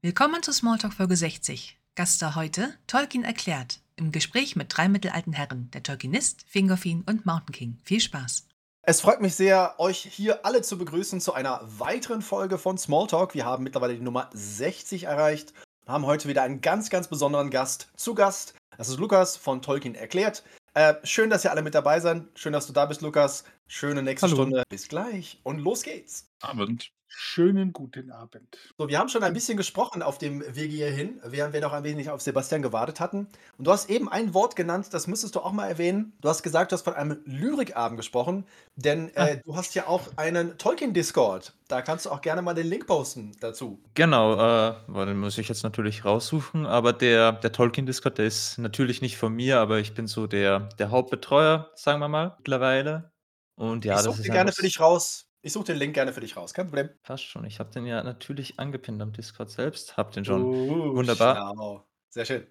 Willkommen zu Smalltalk Folge 60. Gaststar heute Tolkien erklärt. Im Gespräch mit drei mittelalten Herren, der Tolkienist, Fingolfin und Mountain King. Viel Spaß. Es freut mich sehr, euch hier alle zu begrüßen zu einer weiteren Folge von Smalltalk. Wir haben mittlerweile die Nummer 60 erreicht und haben heute wieder einen ganz, ganz besonderen Gast zu Gast. Das ist Lukas von Tolkien erklärt. Äh, schön, dass ihr alle mit dabei seid. Schön, dass du da bist, Lukas. Schöne nächste Hallo. Stunde. Bis gleich und los geht's. Abend. Schönen guten Abend. So, wir haben schon ein bisschen gesprochen auf dem Wege hierhin, während wir noch ein wenig auf Sebastian gewartet hatten. Und du hast eben ein Wort genannt, das müsstest du auch mal erwähnen. Du hast gesagt, du hast von einem Lyrikabend gesprochen, denn äh, du hast ja auch einen Tolkien-Discord. Da kannst du auch gerne mal den Link posten dazu. Genau, äh, boah, den muss ich jetzt natürlich raussuchen, aber der, der Tolkien-Discord, der ist natürlich nicht von mir, aber ich bin so der, der Hauptbetreuer, sagen wir mal, mittlerweile. Und ja, ich das suche ist den gerne für dich raus. Ich suche den Link gerne für dich raus. Kein Problem. Passt schon. Ich habe den ja natürlich angepinnt am Discord selbst, hab den schon. Uh, Wunderbar. schlau. Sehr schön.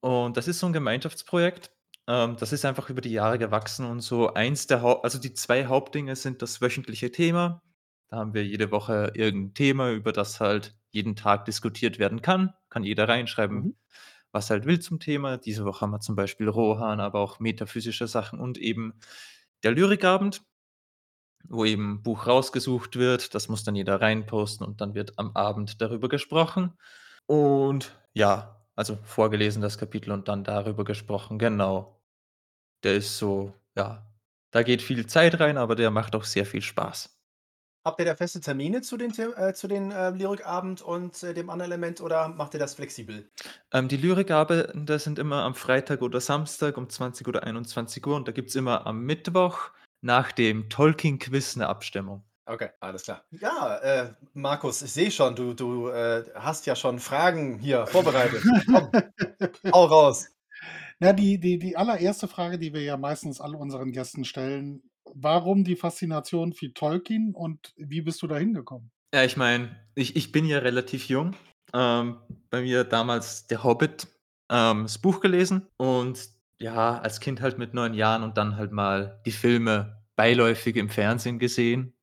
Und das ist so ein Gemeinschaftsprojekt. Ähm, das ist einfach über die Jahre gewachsen und so eins der Haupt, also die zwei Hauptdinge sind das wöchentliche Thema. Da haben wir jede Woche irgendein Thema, über das halt jeden Tag diskutiert werden kann. Kann jeder reinschreiben, Mhm. was halt will zum Thema. Diese Woche haben wir zum Beispiel Rohan, aber auch metaphysische Sachen und eben der Lyrikabend, wo eben ein Buch rausgesucht wird. Das muss dann jeder reinposten und dann wird am Abend darüber gesprochen. Und ja, also vorgelesen das Kapitel und dann darüber gesprochen. Genau. Der ist so, ja, da geht viel Zeit rein, aber der macht auch sehr viel Spaß. Habt ihr da feste Termine zu den, äh, zu den äh, Lyrikabend und äh, dem anderen Element oder macht ihr das flexibel? Ähm, die Lyrikabende sind immer am Freitag oder Samstag um 20 oder 21 Uhr und da gibt es immer am Mittwoch nach dem Tolkien-Quiz eine Abstimmung. Okay, alles klar. Ja, äh, Markus, ich sehe schon, du, du äh, hast ja schon Fragen hier vorbereitet. Komm, hau raus. Na, die, die, die allererste Frage, die wir ja meistens all unseren Gästen stellen, warum die Faszination für Tolkien und wie bist du da hingekommen? Ja, ich meine, ich, ich bin ja relativ jung. Ähm, bei mir damals der Hobbit, ähm, das Buch gelesen und ja, als Kind halt mit neun Jahren und dann halt mal die Filme beiläufig im Fernsehen gesehen.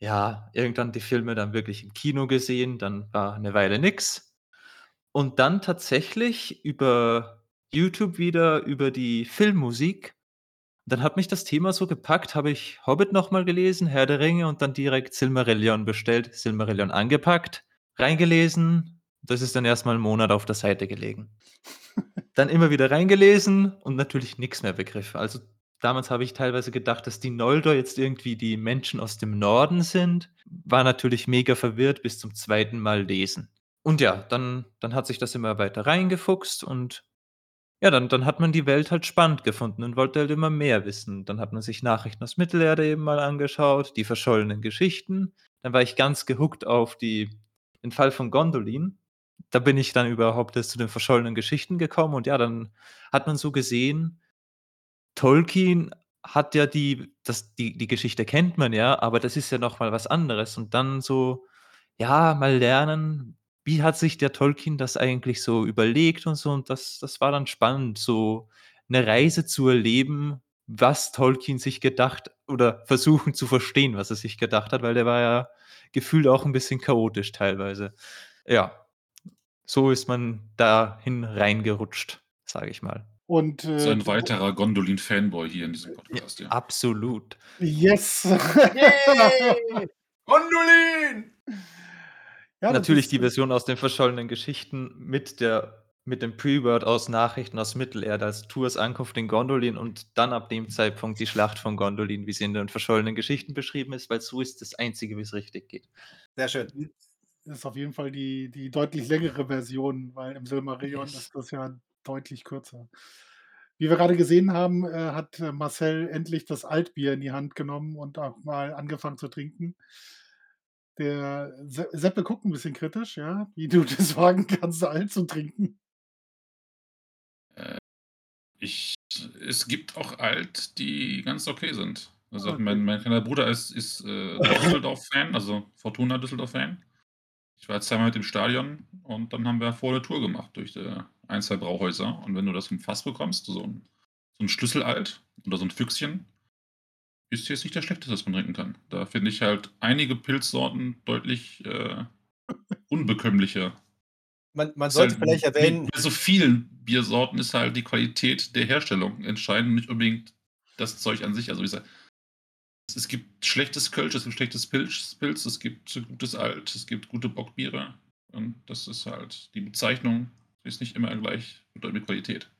Ja, irgendwann die Filme dann wirklich im Kino gesehen, dann war eine Weile nix. Und dann tatsächlich über YouTube wieder über die Filmmusik. Dann hat mich das Thema so gepackt, habe ich Hobbit noch mal gelesen, Herr der Ringe und dann direkt Silmarillion bestellt, Silmarillion angepackt, reingelesen. Das ist dann erst mal 'n Monat auf der Seite gelegen. Dann immer wieder reingelesen und natürlich nix mehr begriffen. Also, damals habe ich teilweise gedacht, dass die Noldor jetzt irgendwie die Menschen aus dem Norden sind. War natürlich mega verwirrt bis zum zweiten Mal lesen. Und ja, dann dann hat sich das immer weiter reingefuchst und ja, dann dann hat man die Welt halt spannend gefunden und wollte halt immer mehr wissen. Dann hat man sich Nachrichten aus Mittelerde eben mal angeschaut, die verschollenen Geschichten. Dann war ich ganz gehuckt auf die den Fall von Gondolin. Da bin ich dann überhaupt erst zu den verschollenen Geschichten gekommen und ja, dann hat man so gesehen, Tolkien hat ja die das die die Geschichte kennt man ja, aber das ist ja noch mal was anderes. Und dann so, ja, mal lernen, wie hat sich der Tolkien das eigentlich so überlegt und so. Und das das war dann spannend, so eine Reise zu erleben, was Tolkien sich gedacht oder versuchen zu verstehen, was er sich gedacht hat, weil der war ja gefühlt auch ein bisschen chaotisch teilweise. Ja, so ist man dahin reingerutscht, sage ich mal. Und So äh, ein weiterer Gondolin-Fanboy hier in diesem Podcast, ja. Absolut. yes! Yay! Gondolin! Ja, Natürlich die Version aus den verschollenen Geschichten mit der mit dem Pre-Word aus Nachrichten aus Mittelerde als Tours Ankunft in Gondolin und dann ab dem Zeitpunkt die Schlacht von Gondolin, wie sie in den verschollenen Geschichten beschrieben ist, weil so ist das Einzige, wie es richtig geht. Sehr schön. Ist auf jeden Fall die, die deutlich längere Version, weil im Silmarillion Yes. ist das ja deutlich kürzer. Wie wir gerade gesehen haben, äh, hat äh, Marcel endlich das Altbier in die Hand genommen und auch mal angefangen zu trinken. Der Se Seppe guckt ein bisschen kritisch, ja, wie du das wagen kannst, alt zu trinken. Ich, es gibt auch alt, die ganz okay sind. Also Okay. mein, mein kleiner Bruder ist, ist äh, Düsseldorf-Fan, also Fortuna Düsseldorf-Fan. Ich war jetzt zweimal mit im Stadion und dann haben wir vor eine Tour gemacht durch die ein, zwei Brauhäuser. Und wenn du das im Fass bekommst, so ein, so ein Schlüsselalt oder so ein Füchschen, ist jetzt nicht der schlechteste, was man trinken kann. Da finde ich halt einige Pilzsorten deutlich äh, unbekömmlicher. Man, man sollte halt vielleicht erwähnen, bei so vielen Biersorten ist halt die Qualität der Herstellung entscheidend, nicht unbedingt das Zeug an sich. Also wie gesagt, es, gibt schlechtes Kölsch, es gibt schlechtes Pilz, Pilz, es gibt gutes Alt, es gibt gute Bockbiere. Und das ist halt, die Bezeichnung ist nicht immer gleich mit Qualität.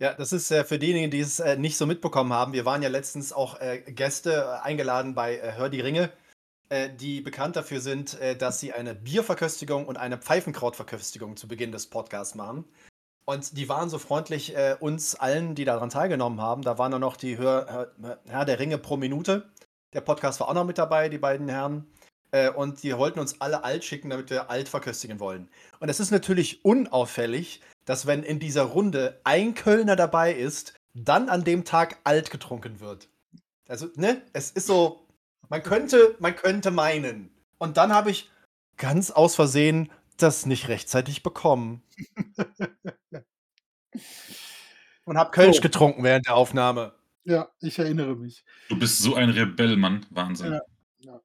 Ja, das ist äh, für diejenigen, die es äh, nicht so mitbekommen haben. Wir waren ja letztens auch äh, Gäste äh, eingeladen bei äh, Hör die Ringe, äh, die bekannt dafür sind, dass sie eine Bierverköstigung und eine Pfeifenkrautverköstigung zu Beginn des Podcasts machen. Und die waren so freundlich äh, uns allen, die daran teilgenommen haben. Da waren dann noch die Hör, Herr der Ringe pro Minute. Der Podcast war auch noch mit dabei, die beiden Herren. Äh, und die wollten uns alle alt schicken, damit wir alt verköstigen wollen. Und es ist natürlich unauffällig, dass wenn in dieser Runde ein Kölner dabei ist, dann an dem Tag alt getrunken wird. Also, ne, es ist so, man könnte, man könnte meinen. Und dann habe ich ganz aus Versehen das nicht rechtzeitig bekommen. Und habe Kölsch So. getrunken während der Aufnahme. Ja, ich erinnere mich. Du bist so ein Rebell, Mann. Wahnsinn. Ja.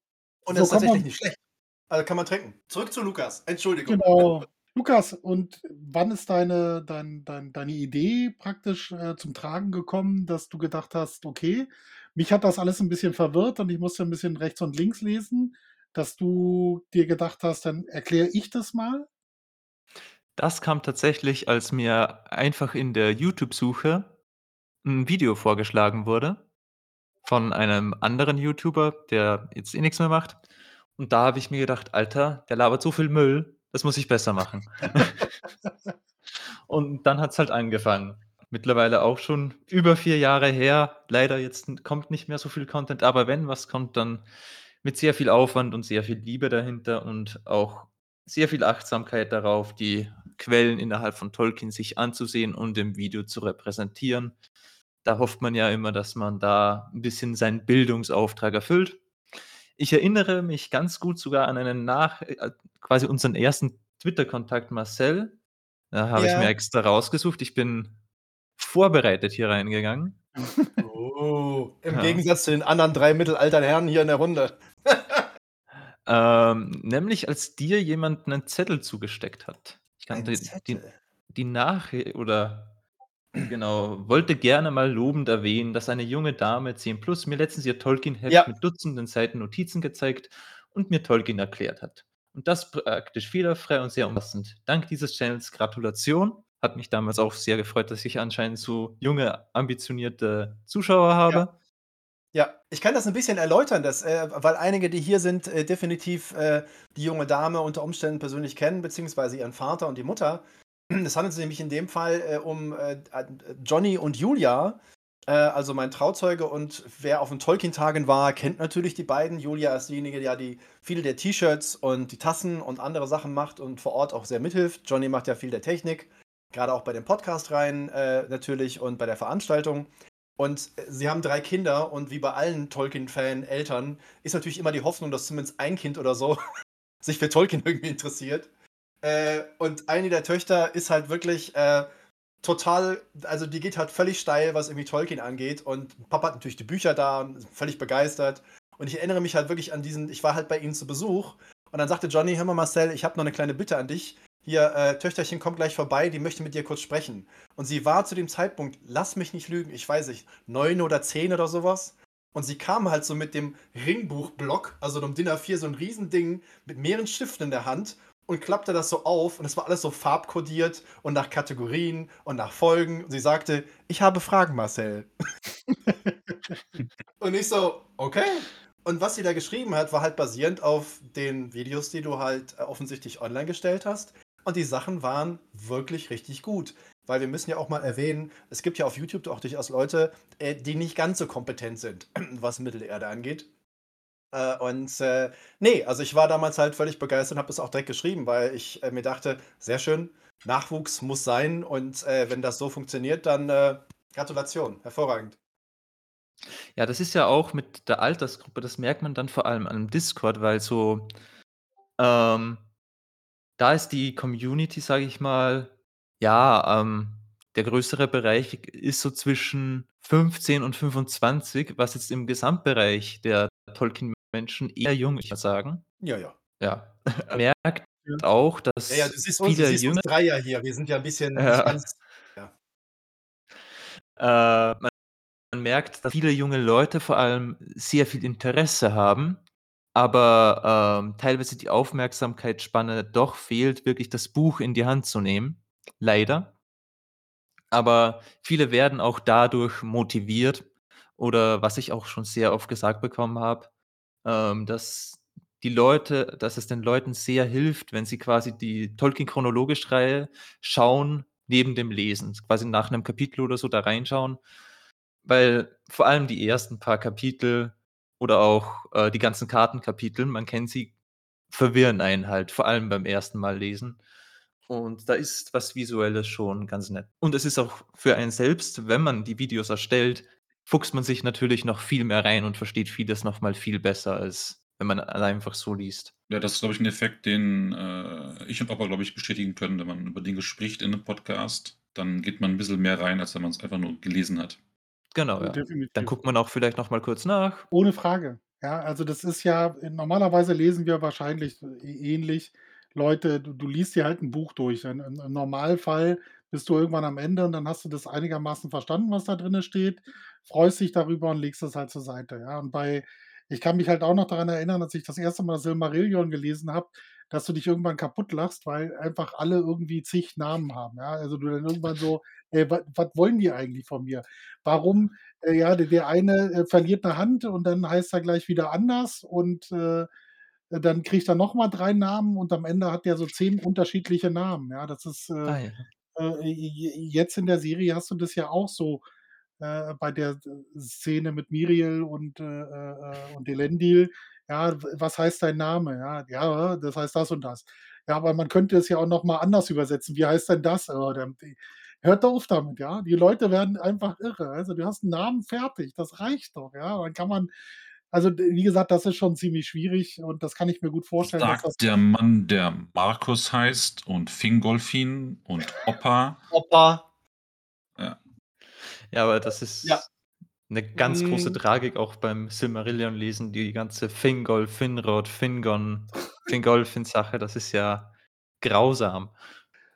Und So, das ist tatsächlich nicht schlecht. Also kann man trinken. Zurück zu Lukas. Entschuldigung. Genau. Lukas, und wann ist deine, dein, dein, deine Idee praktisch äh, zum Tragen gekommen, dass du gedacht hast, okay, mich hat das alles ein bisschen verwirrt und ich musste ein bisschen rechts und links lesen, dass du dir gedacht hast, dann erkläre ich das mal? Das kam tatsächlich, als mir einfach in der YouTube-Suche ein Video vorgeschlagen wurde von einem anderen YouTuber, der jetzt eh nix mehr macht. Und da habe ich mir gedacht: „Alter, der labert so viel Müll, das muss ich besser machen.“ Und dann hat's halt angefangen. Mittlerweile auch schon über 4 Jahre her. Leider jetzt n kommt nicht mehr so viel Content, aber wenn was kommt, dann mit sehr viel Aufwand und sehr viel Liebe dahinter und auch sehr viel Achtsamkeit darauf, die Quellen innerhalb von Tolkien sich anzusehen und im Video zu repräsentieren. Da hofft man ja immer, dass man da 'n bisschen seinen Bildungsauftrag erfüllt. Ich erinnere mich ganz gut sogar an einen nach äh, quasi unseren ersten Twitter-Kontakt Marcel. Da habe ich Ja. mir extra rausgesucht. Ich bin vorbereitet hier reingegangen. Oh, im Ja. Gegensatz zu den anderen drei mittelaltern Herren hier in der Runde. Ähm, nämlich als dir jemand 'nen Zettel zugesteckt hat. Ich kannte die die Nachri oder genau, wollte gerne mal lobend erwähnen, dass eine junge Dame 10+ mir letztens ihr Tolkien-Heft Ja. mit Dutzenden Seiten Notizen gezeigt und mir Tolkien erklärt hat. Und das praktisch fehlerfrei und sehr umfassend. Dank dieses Channels Gratulation. Hat mich damals auch sehr gefreut, dass ich anscheinend so junge, ambitionierte Zuschauer habe. Ja, ich kann das ein bisschen erläutern, das, äh, weil einige, die hier sind, äh, definitiv äh, die junge Dame unter Umständen persönlich kennen, beziehungsweise ihren Vater und die Mutter. Es handelt sich nämlich in dem Fall äh, um äh, Johnny und Julia, äh, also mein Trauzeuge und wer auf den Tolkien-Tagen war, kennt natürlich die beiden. Julia ist diejenige, die ja die viele der T-Shirts und die Tassen und andere Sachen macht und vor Ort auch sehr mithilft. Johnny macht ja viel der Technik, gerade auch bei den Podcast-Reihen äh, natürlich und bei der Veranstaltung. Und äh, sie haben drei Kinder und wie bei allen Tolkien-Fan-Eltern ist natürlich immer die Hoffnung, dass zumindest ein Kind oder so sich für Tolkien irgendwie interessiert. Äh, und eine der Töchter ist halt wirklich äh, total, also die geht halt völlig steil, was irgendwie Tolkien angeht. Und Papa hat natürlich die Bücher da und ist völlig begeistert. Und ich erinnere mich halt wirklich an diesen, ich war halt bei ihnen zu Besuch und dann sagte Johnny, hör mal Marcel, ich habe noch eine kleine Bitte an dich. Hier, äh, Töchterchen kommt gleich vorbei, die möchte mit dir kurz sprechen. Und sie war zu dem Zeitpunkt, lass mich nicht lügen, ich weiß nicht, neun oder zehn oder sowas. Und sie kam halt so mit dem Ringbuchblock, also einem DIN A4, so ein Riesending mit mehreren Stiften in der Hand und klappte das so auf und es war alles so farbkodiert und nach Kategorien und nach Folgen. Und sie sagte, ich habe Fragen, Marcel. und ich so, okay. Und was sie da geschrieben hat, war halt basierend auf den Videos, die du halt äh, offensichtlich online gestellt hast. Und die Sachen waren wirklich richtig gut. Weil wir müssen ja auch mal erwähnen, es gibt ja auf YouTube auch durchaus Leute, äh, die nicht ganz so kompetent sind, was Mittelerde angeht. Äh, und äh, nee, also ich war damals halt völlig begeistert und habe das auch direkt geschrieben, weil ich mir dachte, sehr schön, Nachwuchs muss sein und wenn das so funktioniert, dann Gratulation, hervorragend. Ja, das ist ja auch mit der Altersgruppe, das merkt man dann vor allem an Discord, weil so ähm, da ist die Community, sage ich mal ja, ähm, der größere Bereich ist so zwischen 15 und 25, was jetzt im Gesamtbereich der Tolkien-Menschen eher jung, ich würde sagen. Ja, ja. Ja, merkt Ja. auch, Ja, ja, dass du siehst uns, du viele uns Jünger Dreier hier. Wir sind ja ein bisschen Ja. ganz ja. Äh, man man merkt, dass viele junge Leute vor allem sehr viel Interesse haben, aber, ähm, teilweise die Aufmerksamkeitsspanne doch fehlt, wirklich das Buch in die Hand zu nehmen, leider. Aber viele werden auch dadurch motiviert oder was ich auch schon sehr oft gesagt bekommen habe, ähm, dass die Leute dass es den Leuten sehr hilft, wenn sie quasi die Tolkien-Chronologisch-Reihe schauen neben dem Lesen. Quasi nach 'nem Kapitel oder so da reinschauen, weil vor allem die ersten paar Kapitel oder auch, äh, die ganzen Kartenkapitel, man kennt sie, verwirren einen halt, vor allem beim ersten Mal lesen. Und da ist was Visuelles schon ganz nett. Und es ist auch für einen selbst, wenn man die Videos erstellt, fuchst man sich natürlich noch viel mehr rein und versteht vieles noch mal viel besser, als wenn man einfach so liest. Ja, das ist, glaube ich, 'n Effekt, den, äh, ich und Papa, glaube ich, bestätigen können. Wenn man über Dinge spricht in 'nem Podcast, dann geht man 'n bisschen mehr rein, als wenn man's einfach nur gelesen hat. Genau, Ja, ja. Dann definitiv. guckt man auch vielleicht noch mal kurz nach. Ohne Frage. Ja, also das ist ja normalerweise lesen wir wahrscheinlich ähnlich. Leute, du du liest dir halt 'n Buch durch. Im im Normalfall bist du irgendwann am Ende und dann hast du das einigermaßen verstanden, was da drinnen steht, freust dich darüber und legst es halt zur Seite, ja? Und bei ich kann mich halt auch noch daran erinnern, als ich das erste Mal Silmarillion gelesen habe, dass du dich irgendwann kaputt-lachst, weil einfach alle irgendwie zig Namen haben, ja? Also, du dann irgendwann so: „Ey, wa was wollen die eigentlich von mir?“ Warum äh, ja, der der eine, äh, verliert 'ne Hand und dann heißt er gleich wieder anders und, äh, dann kriegt er noch mal 3 Namen und am Ende hat der so 10 unterschiedliche Namen, ja? Das ist, äh, Ah, ja. äh, jetzt in der Serie hast du das ja auch so, äh, bei der Szene mit Miriel und, äh, äh, äh und Elendil. Ja, was heißt dein Name? Ja, ja, das heißt das und das. Ja, aber man könnte es ja auch noch mal anders übersetzen. Wie heißt denn das? Oh, dann hört auf damit, ja? Die Leute werden einfach irre. Also, du hast 'n Namen, fertig, das reicht doch, ja? Dann kann man also, wie gesagt, das ist schon ziemlich schwierig und das kann ich mir gut vorstellen, dass das Sagt der Mann, der Markus heißt und Fingolfin und Oppa. Oppa. Ja. Ja, aber das ist Ja. 'Ne ganz große Mhm. Tragik auch beim Silmarillion-Lesen, die ganze Fingolf, Finrod, Fingon, Fingolfin-Sache, das ist ja grausam.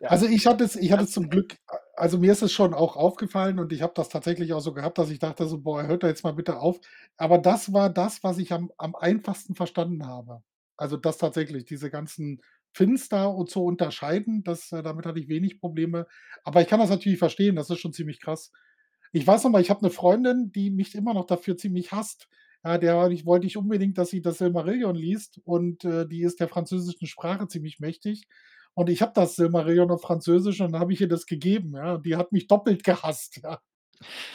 Also, ich hatte es ich hatte es zum Glück also, mir ist es schon auch aufgefallen und ich habe das tatsächlich auch so gehabt, dass ich dachte so: „Boah, hört da jetzt mal bitte auf.“ Aber das war das, was ich am am einfachsten verstanden habe. Also, das tatsächlich, diese ganzen Finns da und zu unterscheiden, das äh, damit hatte ich wenig Probleme. Aber ich kann das natürlich verstehen, das ist schon ziemlich krass. Ich weiß noch mal, ich habe 'ne Freundin, die mich immer noch dafür ziemlich hasst. Ja, der wollte ich unbedingt, dass sie das Silmarillion liest und, äh, die ist der französischen Sprache ziemlich mächtig. Und ich habe das Silmarillion auf Französisch und dann habe ich ihr das gegeben, ja? Und die hat mich doppelt gehasst, ja?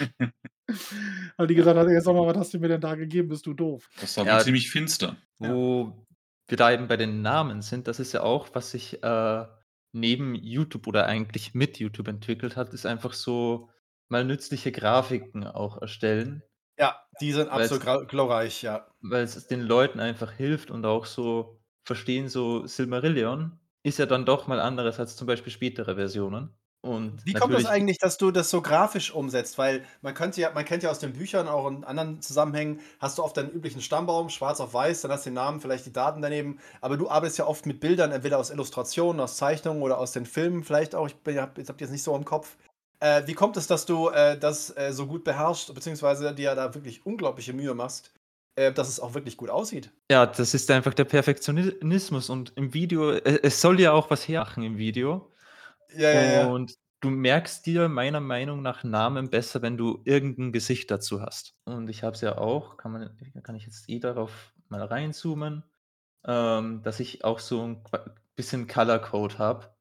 Weil die gesagt hat: „Ey, sag mal, was hast du mir denn da gegeben? Bist du doof?“ Das war Ja. ziemlich finster. Ja. Wo wir da eben bei den Namen sind, das ist ja auch, was sich, äh, neben YouTube oder eigentlich mit YouTube entwickelt hat, ist einfach so mal nützliche Grafiken auch erstellen. Ja, die sind absolut glorreich, ja. weil's es den Leuten einfach hilft und auch so verstehen, so Silmarillion ist ja dann doch mal anderes als zum Beispiel spätere Versionen. Und Wie kommt das eigentlich, dass du das so grafisch umsetzt? Weil man könnte ja man kennt ja aus den Büchern, auch in anderen Zusammenhängen, hast du oft deinen üblichen Stammbaum, schwarz auf weiß, dann hast du den Namen, vielleicht die Daten daneben. Aber du arbeitest ja oft mit Bildern, entweder aus Illustrationen, aus Zeichnungen oder aus den Filmen vielleicht auch. Ich jetzt habe jetzt nicht so im Kopf. Äh, wie kommt es, dass du, äh, das, äh, so gut beherrschst, beziehungsweise dir da wirklich unglaubliche Mühe machst, äh, dass es auch wirklich gut aussieht? Ja, das ist einfach der Perfektionismus und im Video e es soll ja auch was hermachen im Video. Ja, ja, ja. Und du merkst dir meiner Meinung nach Namen besser, wenn du irgend 'n Gesicht dazu hast. Und ich habe es ja auch kann man kann ich jetzt eh darauf mal reinzoomen, ähm, dass ich auch so 'n qua bisschen Color Code habe.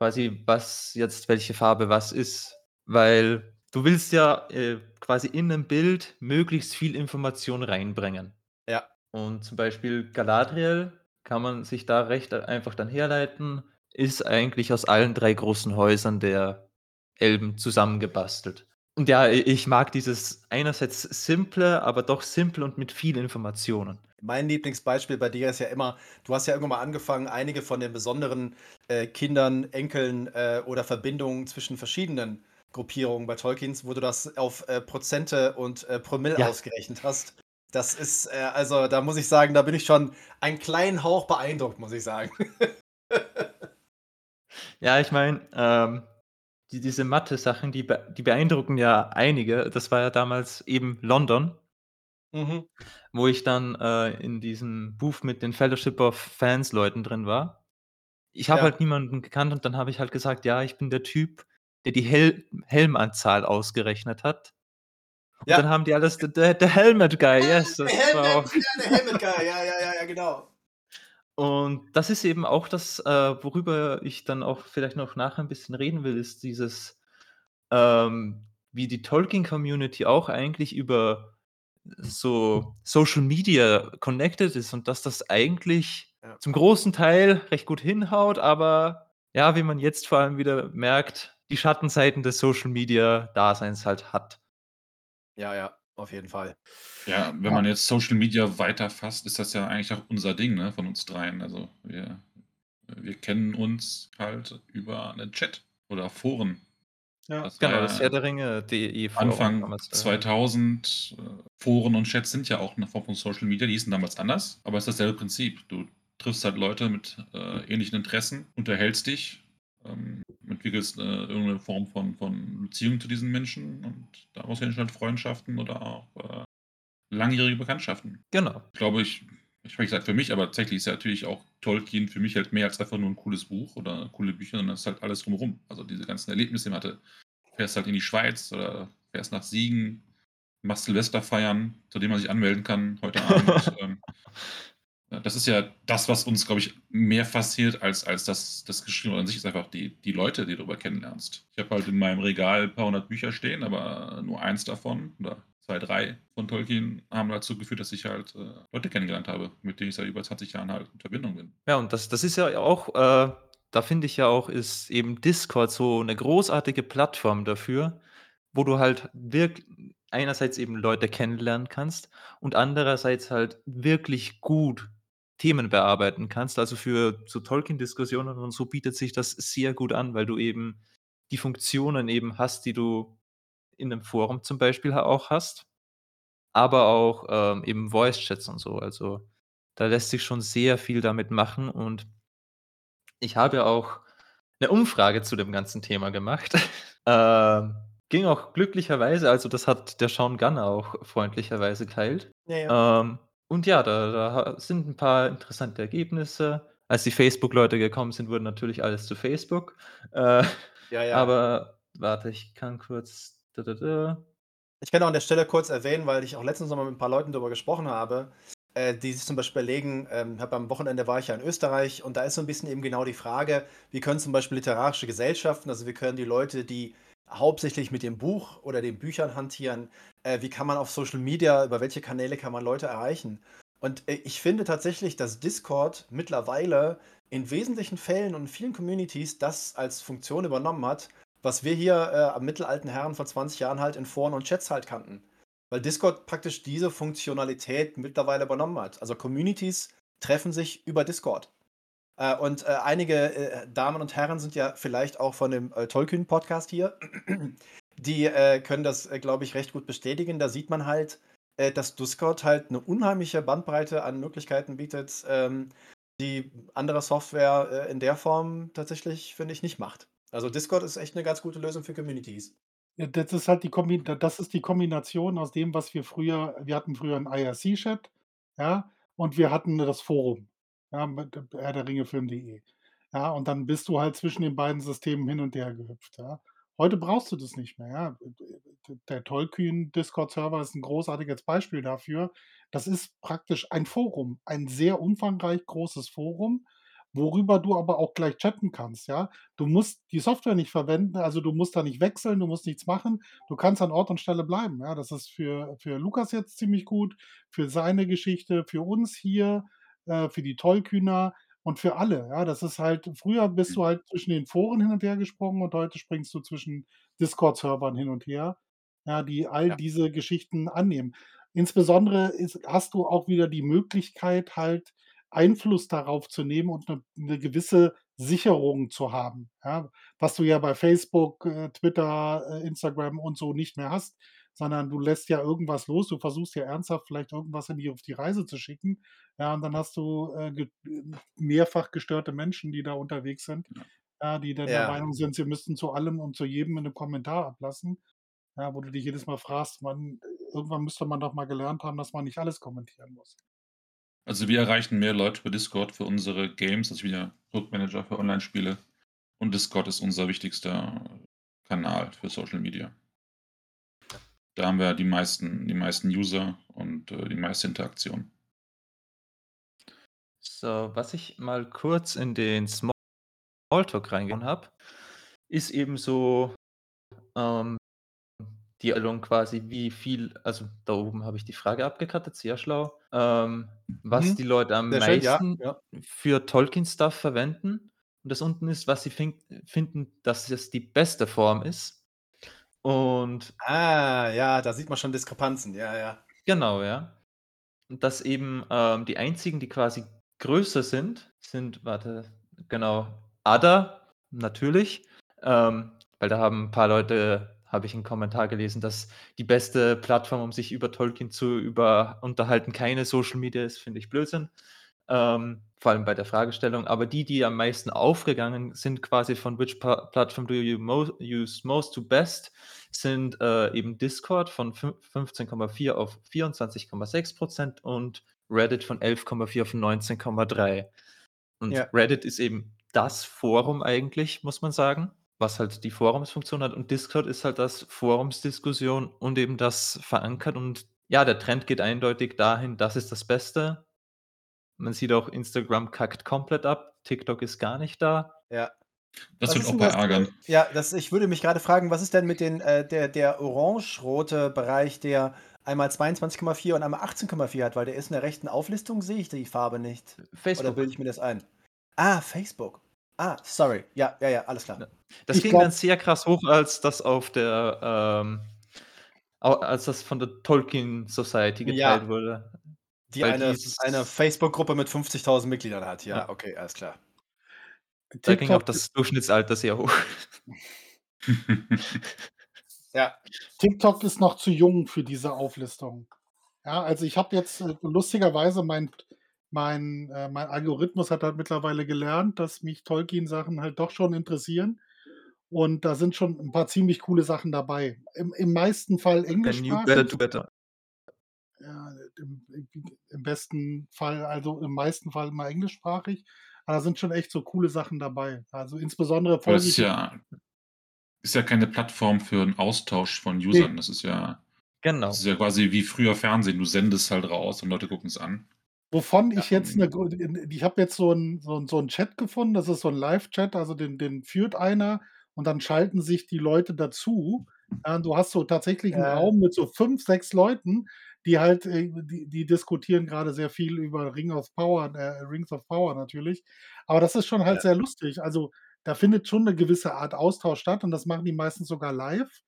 Quasi, was jetzt welche Farbe was ist. Weil du willst ja, äh, quasi in 'nem Bild möglichst viel Information reinbringen. Ja. Und zum Beispiel Galadriel kann man sich da recht einfach dann herleiten, ist eigentlich aus allen 3 großen Häusern der Elben zusammengebastelt. Und ja, ich mag dieses einerseits simple, aber doch simpel und mit viel Informationen. Mein Lieblingsbeispiel bei dir ist ja immer, du hast ja irgendwann mal angefangen, einige von den besonderen, äh, Kindern, Enkeln, äh, oder Verbindungen zwischen verschiedenen Gruppierungen bei Tolkiens, wo du das auf, äh, Prozente und, äh, Promille Ja. ausgerechnet hast. Das ist, äh, also da muss ich sagen, da bin ich schon einen kleinen Hauch beeindruckt, muss ich sagen. Ja, ich meine, ähm, die diese Mathe-Sachen, die be die beeindrucken ja einige. Das war ja damals eben London Mhm. wo ich dann, äh, in diesem Booth mit den Fellowship of Fans Leuten drin war. Ich habe Ja. halt niemanden gekannt und dann habe ich halt gesagt: „Ja, ich bin der Typ, der die Hel Helmanzahl ausgerechnet hat.“ Und Ja. dann haben die alles: „The the the helmet guy, yes.“ Der Das war Helmet, auch ja, der Helmet Guy, ja, ja, ja, ja, genau. Und das ist eben auch das, äh, worüber ich dann auch vielleicht noch nachher 'n bisschen reden will, ist dieses, ähm, wie die Tolkien-Community auch eigentlich über so Social Media connected ist und dass das eigentlich Ja. zum großen Teil recht gut hinhaut, aber ja, wie man jetzt vor allem wieder merkt, die Schattenseiten des Social Media Daseins halt hat. Ja, ja, auf jeden Fall. Ja, wenn Ja. man jetzt Social Media weiterfasst, ist das ja eigentlich auch unser Ding, ne, von uns dreien. Also, wir wir kennen uns halt über 'nen Chat oder Foren. Ja. Das war Genau, das ja Herr der Ringe.de Forum Anfang damals, äh 2000, äh, Foren und Chats sind ja auch 'ne Form von Social Media, die hießen damals anders, aber es ist dasselbe Prinzip. Du triffst halt Leute mit, äh, ähnlichen Interessen, unterhältst dich, ähm, entwickelst, äh, irgend 'ne Form von von Beziehung zu diesen Menschen und daraus entstehen halt Freundschaften oder auch, äh, langjährige Bekanntschaften. Genau. Ich glaube, ich ich spreche halt für mich, aber tatsächlich ist ja natürlich auch Tolkien für mich halt mehr als einfach nur 'n cooles Buch oder coole Bücher, sondern es ist halt alles drumherum. Also, diese ganzen Erlebnisse, die man hatte. Fährst halt in die Schweiz oder fährst nach Siegen, machst Silvesterfeiern, zu denen man sich anmelden kann heute Abend. Ähm, das ist ja das, was uns, glaube ich, mehr fasziniert als als das das Geschriebene an sich, ist einfach die die Leute, die du darüber kennenlernst. Ich habe halt in meinem Regal 'n paar hundert Bücher stehen, aber nur eins davon oder 2, 3 von Tolkien haben dazu geführt, dass ich halt, äh, Leute kennengelernt habe, mit denen ich seit über 20 Jahren halt in Verbindung bin. Ja, und das das ist ja auch, äh da finde ich ja auch, ist eben Discord so 'ne großartige Plattform dafür, wo du halt wirk einerseits eben Leute kennenlernen kannst und andererseits halt wirklich gut Themen bearbeiten kannst. Also, für so Tolkien-Diskussionen und so bietet sich das sehr gut an, weil du eben die Funktionen eben hast, die du in 'nem Forum zum Beispiel auch hast, aber auch, ähm, eben Voice-Chats und so. Also, da lässt sich schon sehr viel damit machen und ich habe auch 'ne Umfrage zu dem ganzen Thema gemacht. Ähm, ging auch glücklicherweise also, das hat der Sean Gunn auch freundlicherweise geteilt. Ja, ja. Ähm, und ja, da da sind 'n paar interessante Ergebnisse. Als die Facebook-Leute gekommen sind, wurde natürlich alles zu Facebook. Äh, Ja, ja. aber warte, ich kann kurz da, da, da. Ich kann auch an der Stelle kurz erwähnen, weil ich auch letztens noch mal mit 'n paar Leuten darüber gesprochen habe, äh, die sich zum Beispiel überlegen ähm, am Wochenende war ich ja in Österreich und da ist so 'n bisschen eben genau die Frage, wie können zum Beispiel literarische Gesellschaften also, wie können die Leute, die hauptsächlich mit dem Buch oder den Büchern hantieren äh, wie kann man auf Social Media über welche Kanäle kann man Leute erreichen? Und, äh, ich finde tatsächlich, dass Discord mittlerweile in wesentlichen Fällen und in vielen Communities das als Funktion übernommen hat, was wir hier, äh, am mittelalten Herren vor 20 Jahren halt in Foren und Chats halt kannten. Weil Discord praktisch diese Funktionalität mittlerweile übernommen hat. Also, Communities treffen sich über Discord. Äh, und, äh, einige, äh, Damen und Herren sind ja vielleicht auch von dem, äh, Tolkien-Podcast hier. Die, äh, können das, glaube ich, recht gut bestätigen. Da sieht man halt, dass Discord halt 'ne unheimliche Bandbreite an Möglichkeiten bietet, ähm, die andere Software, in der Form tatsächlich, finde ich, nicht macht. Also, Discord ist echt 'ne ganz gute Lösung für Communities. Ja, das ist halt die Kombi da das ist die Kombination aus dem, was wir früher wir hatten früher 'n IRC-Chat, ja, und wir hatten das Forum, ja, mit Herr. Ja, und dann bist du halt zwischen den beiden Systemen hin und her gehüpft, ja. Heute brauchst du das nicht mehr, ja. Der Tolkien-Discord-Server ist 'n großartiges Beispiel dafür. Das ist praktisch ein Forum, ein sehr umfangreich großes Forum, worüber du aber auch gleich chatten kannst, ja. Du musst die Software nicht verwenden, also, du musst da nicht wechseln, du musst nichts machen. Du kannst an Ort und Stelle bleiben, ja. Das ist für für Lukas jetzt ziemlich gut, für seine Geschichte, für uns hier, äh, für die Tolkiener und für alle, ja. Das ist halt früher bist Mhm. du halt zwischen den Foren hin und her gesprungen und heute springst du zwischen Discord-Servern hin und her, ja, die all Ja. diese Geschichten annehmen. Insbesondere ist hast du auch wieder die Möglichkeit, halt Einfluss darauf zu nehmen und 'ne 'ne gewisse Sicherung zu haben, ja, was du ja bei Facebook, äh, Twitter, äh, Instagram und so nicht mehr hast, sondern du lässt ja irgendwas los, du versuchst ja ernsthaft vielleicht irgendwas in die auf die Reise zu schicken. Ja, und dann hast du, äh, ge mehrfach gestörte Menschen, die da unterwegs sind, Ja. die dann der Ja. Meinung sind, sie müssten zu allem und zu jedem in 'nem Kommentar ablassen. Ja, wo du dich jedes Mal fragst, man irgendwann müsste man doch mal gelernt haben, dass man nicht alles kommentieren muss. Also, wir erreichen mehr Leute über Discord für unsere Games, also wir Produktmanager für Online-Spiele und Discord ist unser wichtigster Kanal für Social Media. Da haben wir die meisten die meisten User und, äh, die meiste Interaktion. So, was ich mal kurz in den Smalltalk reingehauen habe, ist eben so, ähm, die Erstellung quasi, wie viel also, da oben habe ich die Frage abgekattet, sehr schlau, ähm, was Mhm. die Leute am Sehr schön, ja, meisten ja. für Tolkien-Stuff verwenden. Und das unten ist, was sie fin finden, dass es die beste Form ist. Und Ah, ja, da sieht man schon Diskrepanzen. Ja, ja. Genau, ja. Und dass eben, ähm, die einzigen, die quasi größer sind, sind warte, genau, Ada, natürlich, ähm, weil da haben 'n paar Leute habe ich 'n Kommentar gelesen, dass die beste Plattform, um sich über Tolkien zu über unterhalten, keine Social Media ist, finde ich Blödsinn, ähm, vor allem bei der Fragestellung. Aber die, die am meisten aufgegangen sind quasi von which platform do you mo use most to best, sind, äh, eben Discord von fün 15,4 auf 24,6 % und Reddit von 11,4 auf 19,3. Und Ja. Reddit ist eben das Forum eigentlich, muss man sagen, was halt die Forumsfunktion hat und Discord ist halt das Forumsdiskussion und eben das verankert und ja, der Trend geht eindeutig dahin, das ist das Beste. Man sieht auch, Instagram kackt komplett ab, TikTok ist gar nicht da. Ja. Das Was wird auch bei ärgern. ja, das ich würde mich grade fragen, was ist denn mit den äh, der der orange-rote Bereich, der einmal 22,4 und einmal 18,4 hat? Weil der ist in der rechten Auflistung, sehe ich die Farbe nicht. Oder Facebook. bilde ich mir das ein? Ah, Facebook. Ah, sorry. Ja, ja, ja, alles klar. Das Ich ging dann sehr krass hoch, als das auf der, ähm als das von der Tolkien Society geteilt Ja. wurde. Die Weil eine dieses eine Facebook-Gruppe mit 50.000 Mitgliedern hat. Ja, Ja. okay, alles klar. Da ging auch TikTok das Durchschnittsalter sehr hoch. Ja. TikTok ist noch zu jung für diese Auflistung. Ja, also ich habe jetzt, äh, lustigerweise mein mein äh, mein Algorithmus hat halt mittlerweile gelernt, dass mich Tolkien-Sachen halt doch schon interessieren. Und da sind schon 'n paar ziemlich coole Sachen dabei. Im im meisten Fall englischsprachig. better. Ja, im im besten Fall also im meisten Fall immer englischsprachig. Aber da sind schon echt so coole Sachen dabei. Also insbesondere das ist ja ist ja keine Plattform für 'n Austausch von. Usern. Das ist ja Genau. das ist ja quasi wie früher Fernsehen. Du sendest halt raus und Leute gucken's an. Wovon Ja. ich jetzt 'ne gro ich habe jetzt so 'n so 'n so 'n Chat gefunden, das ist so 'n Live-Chat, also den den führt einer und dann schalten sich die Leute dazu. Ja, und du hast so tatsächlich 'n Ja. Raum mit so 5, 6 Leuten, die halt, äh die die diskutieren grade sehr viel über Ring of Power äh, Rings of Power natürlich. Aber das ist schon halt Ja. sehr lustig. Also, da findet schon 'ne gewisse Art Austausch statt und das machen die meistens sogar live.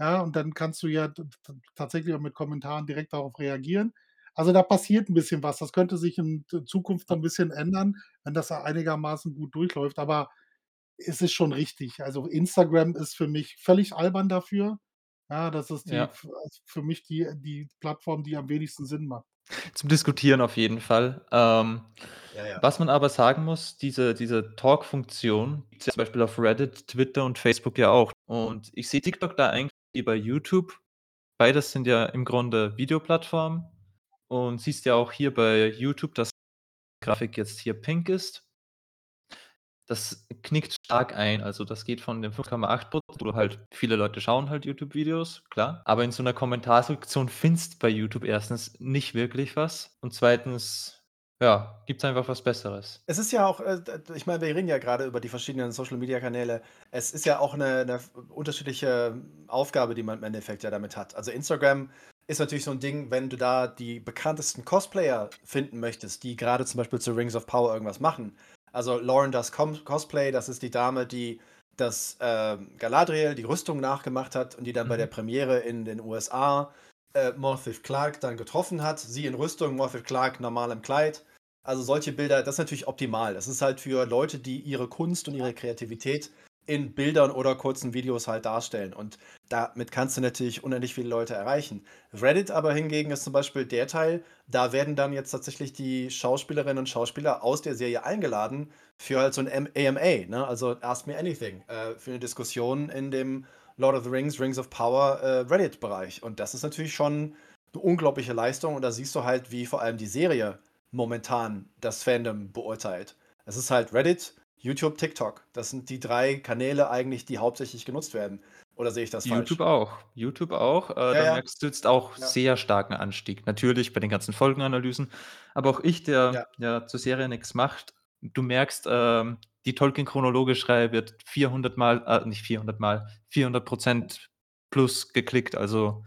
Ja, und dann kannst du ja t t tatsächlich auch mit Kommentaren direkt darauf reagieren. Also, da passiert 'n bisschen was. Das könnte sich in Zukunft so 'n bisschen ändern, wenn das da einigermaßen gut durchläuft. Aber es ist schon richtig. Also, Instagram ist für mich völlig albern dafür. Ja, das ist die Ja. f für mich die die Plattform, die am wenigsten Sinn macht. Zum Diskutieren auf jeden Fall. Ähm, Ja, ja. was man aber sagen muss, diese diese Talk-Funktion gibt's ja zum Beispiel auf Reddit, Twitter und Facebook ja auch. Und ich sehe TikTok da eigentlich wie bei YouTube. Beides sind ja im Grunde Videoplattformen. Und siehst ja auch hier bei YouTube, dass die Grafik jetzt hier pink ist. Das knickt stark ein. Also, das geht von den 5,8 %, wo halt viele Leute schauen halt YouTube-Videos, klar. Aber in so 'ner Kommentarsektion findest bei YouTube erstens nicht wirklich was und zweitens, ja, gibt's einfach was Besseres. Es ist ja auch, äh, ich meine, wir reden ja grade über die verschiedenen Social-Media-Kanäle. Es ist ja auch 'ne 'ne f unterschiedliche Aufgabe, die man im Endeffekt ja damit hat. Also, Instagram ist natürlich so 'n Ding, wenn du da die bekanntesten Cosplayer finden möchtest, die grade zum Beispiel zu Rings of Power irgendwas machen. Also, Lauren Com Cosplay, das ist die Dame, die das, ähm, Galadriel, die Rüstung nachgemacht hat und die dann bei der Mhm. Premiere in den USA, äh, Morpeth Clark dann getroffen hat. Sie in Rüstung, Morpeth Clark normal im Kleid. Also, solche Bilder, das ist natürlich optimal. Das ist halt für Leute, die ihre Kunst und ihre Kreativität in Bildern oder kurzen Videos halt darstellen. Und damit kannst du natürlich unendlich viele Leute erreichen. Reddit aber hingegen ist zum Beispiel der Teil, da werden dann jetzt tatsächlich die Schauspielerinnen und Schauspieler aus der Serie eingeladen für halt so ein AMA, ne? also Ask Me Anything, äh, für eine Diskussion in dem Lord of the Rings, Rings of Power äh, Reddit-Bereich. Und das ist natürlich schon eine unglaubliche Leistung und da siehst du halt, wie vor allem die Serie momentan das Fandom beurteilt. Es ist halt Reddit, YouTube, TikTok. Das sind die drei Kanäle eigentlich, die hauptsächlich genutzt werden. Oder sehe ich das falsch? YouTube auch. YouTube auch. Äh, Ja, da ja. merkst du jetzt auch Ja. sehr starken Anstieg. Natürlich bei den ganzen Folgenanalysen. Aber auch ich, der ja, zur Serie nichts macht, du merkst, ähm, die Tolkien-chronologische Reihe wird 400 Mal, äh, nicht 400 Mal, 400 Prozent plus geklickt. Also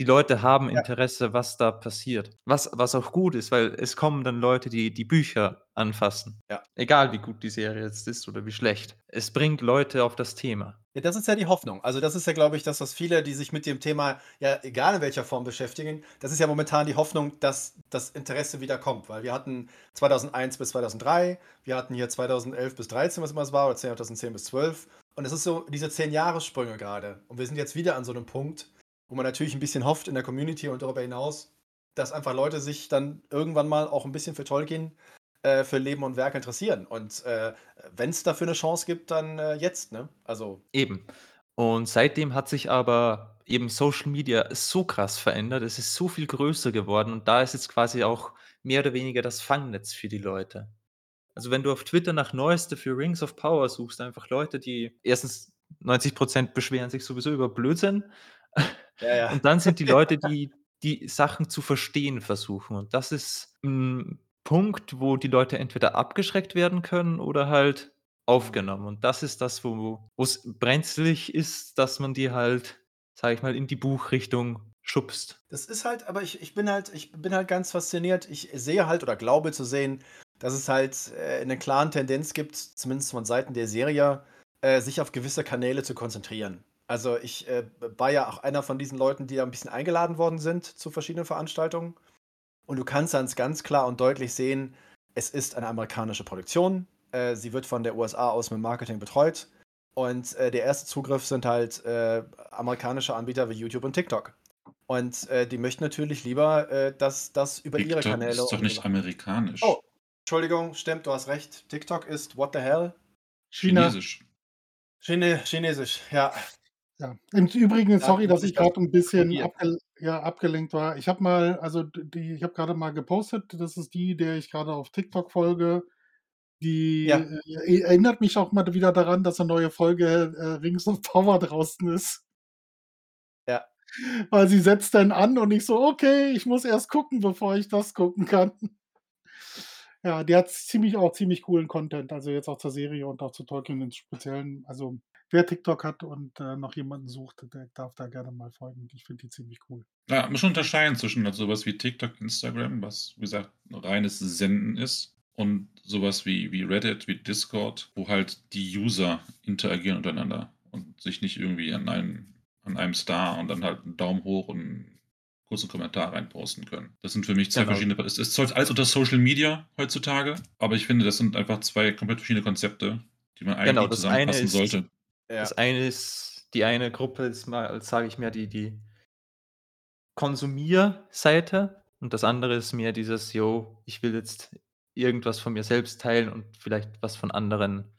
die Leute haben Ja. Interesse, was da passiert. Was, was auch gut ist, weil es kommen dann Leute, die die Bücher anfassen. Ja. Egal wie gut die Serie jetzt ist oder wie schlecht. Es bringt Leute auf das Thema. Ja, das ist ja die Hoffnung. Also das ist ja, glaube ich, das, was viele, die sich mit dem Thema, ja, egal in welcher Form beschäftigen, das ist ja momentan die Hoffnung, dass das Interesse wieder kommt. Weil wir hatten 2001 bis 2003, wir hatten hier 2011 bis 13, was immer es war, oder 2010 bis 12. Und es ist so diese 10 Jahressprünge gerade. Und wir sind jetzt wieder an so einem Punkt, wo man natürlich ein bisschen hofft in der Community und darüber hinaus, dass einfach Leute sich dann irgendwann mal auch ein bisschen für Tolkien, äh, für Leben und Werk interessieren. Und äh, wenn es dafür eine Chance gibt, dann äh, jetzt, ne? Also Eben. Und seitdem hat sich aber eben Social Media so krass verändert. Es ist so viel größer geworden und da ist jetzt quasi auch mehr oder weniger das Fangnetz für die Leute. Also wenn du auf Twitter nach Neueste für Rings of Power suchst, einfach Leute, die erstens 90% beschweren sich sowieso über Blödsinn Ja, ja. und dann sind die Leute, die die Sachen zu verstehen versuchen. Und das ist ein Punkt, wo die Leute entweder abgeschreckt werden können oder halt aufgenommen. Und das ist das, wo es brenzlig ist, dass man die halt, sage ich mal, in die Buchrichtung schubst. Das ist halt, aber ich, ich bin halt, ich bin halt ganz fasziniert. Ich sehe halt oder glaube zu sehen, dass es halt äh, eine klare Tendenz gibt, zumindest von Seiten der Serie, äh, sich auf gewisse Kanäle zu konzentrieren. Also ich äh, war ja auch einer von diesen Leuten, die da ein bisschen eingeladen worden sind zu verschiedenen Veranstaltungen. Und du kannst dann ganz klar und deutlich sehen, es ist eine amerikanische Produktion. Äh, sie wird von der USA aus mit Marketing betreut. Und äh, der erste Zugriff sind halt äh, amerikanische Anbieter wie YouTube und TikTok. Und äh, die möchten natürlich lieber, äh, dass das über ihre TikTok Kanäle. ist doch nicht amerikanisch. Oh, Entschuldigung, stimmt, du hast recht. TikTok ist what the hell? China. Chinesisch. Chine Chinesisch, ja. Ja. Im Übrigen, sorry, dass ich gerade ein bisschen abgel ja, abgelenkt war. Ich habe mal, also die, ich habe gerade mal gepostet, das ist die, der ich gerade auf TikTok folge. Die Ja. äh, erinnert mich auch mal wieder daran, dass eine neue Folge äh, Rings of Power draußen ist. Ja. Weil sie setzt dann an und ich so, okay, ich muss erst gucken, bevor ich das gucken kann. Ja, die hat ziemlich auch ziemlich coolen Content, also jetzt auch zur Serie und auch zu Tolkien im Speziellen. Also wer TikTok hat und äh, noch jemanden sucht, der darf da gerne mal folgen. Ich finde die ziemlich cool. Ja, man muss schon unterscheiden zwischen halt sowas wie TikTok, Instagram, was, wie gesagt, reines Senden ist, und sowas wie, wie Reddit, wie Discord, wo halt die User interagieren untereinander und sich nicht irgendwie an einem, an einem Star und dann halt einen Daumen hoch und einen kurzen Kommentar reinposten können. Das sind für mich zwei Genau. verschiedene. Es ist zwar alles unter Social Media heutzutage, aber ich finde, das sind einfach zwei komplett verschiedene Konzepte, die man eigentlich Genau, das eine zusammenfassen sollte. Ja. Das eine ist, die eine Gruppe ist mal, sage ich mehr, die, die Konsumierseite und das andere ist mehr dieses, yo, ich will jetzt irgendwas von mir selbst teilen und vielleicht was von anderen,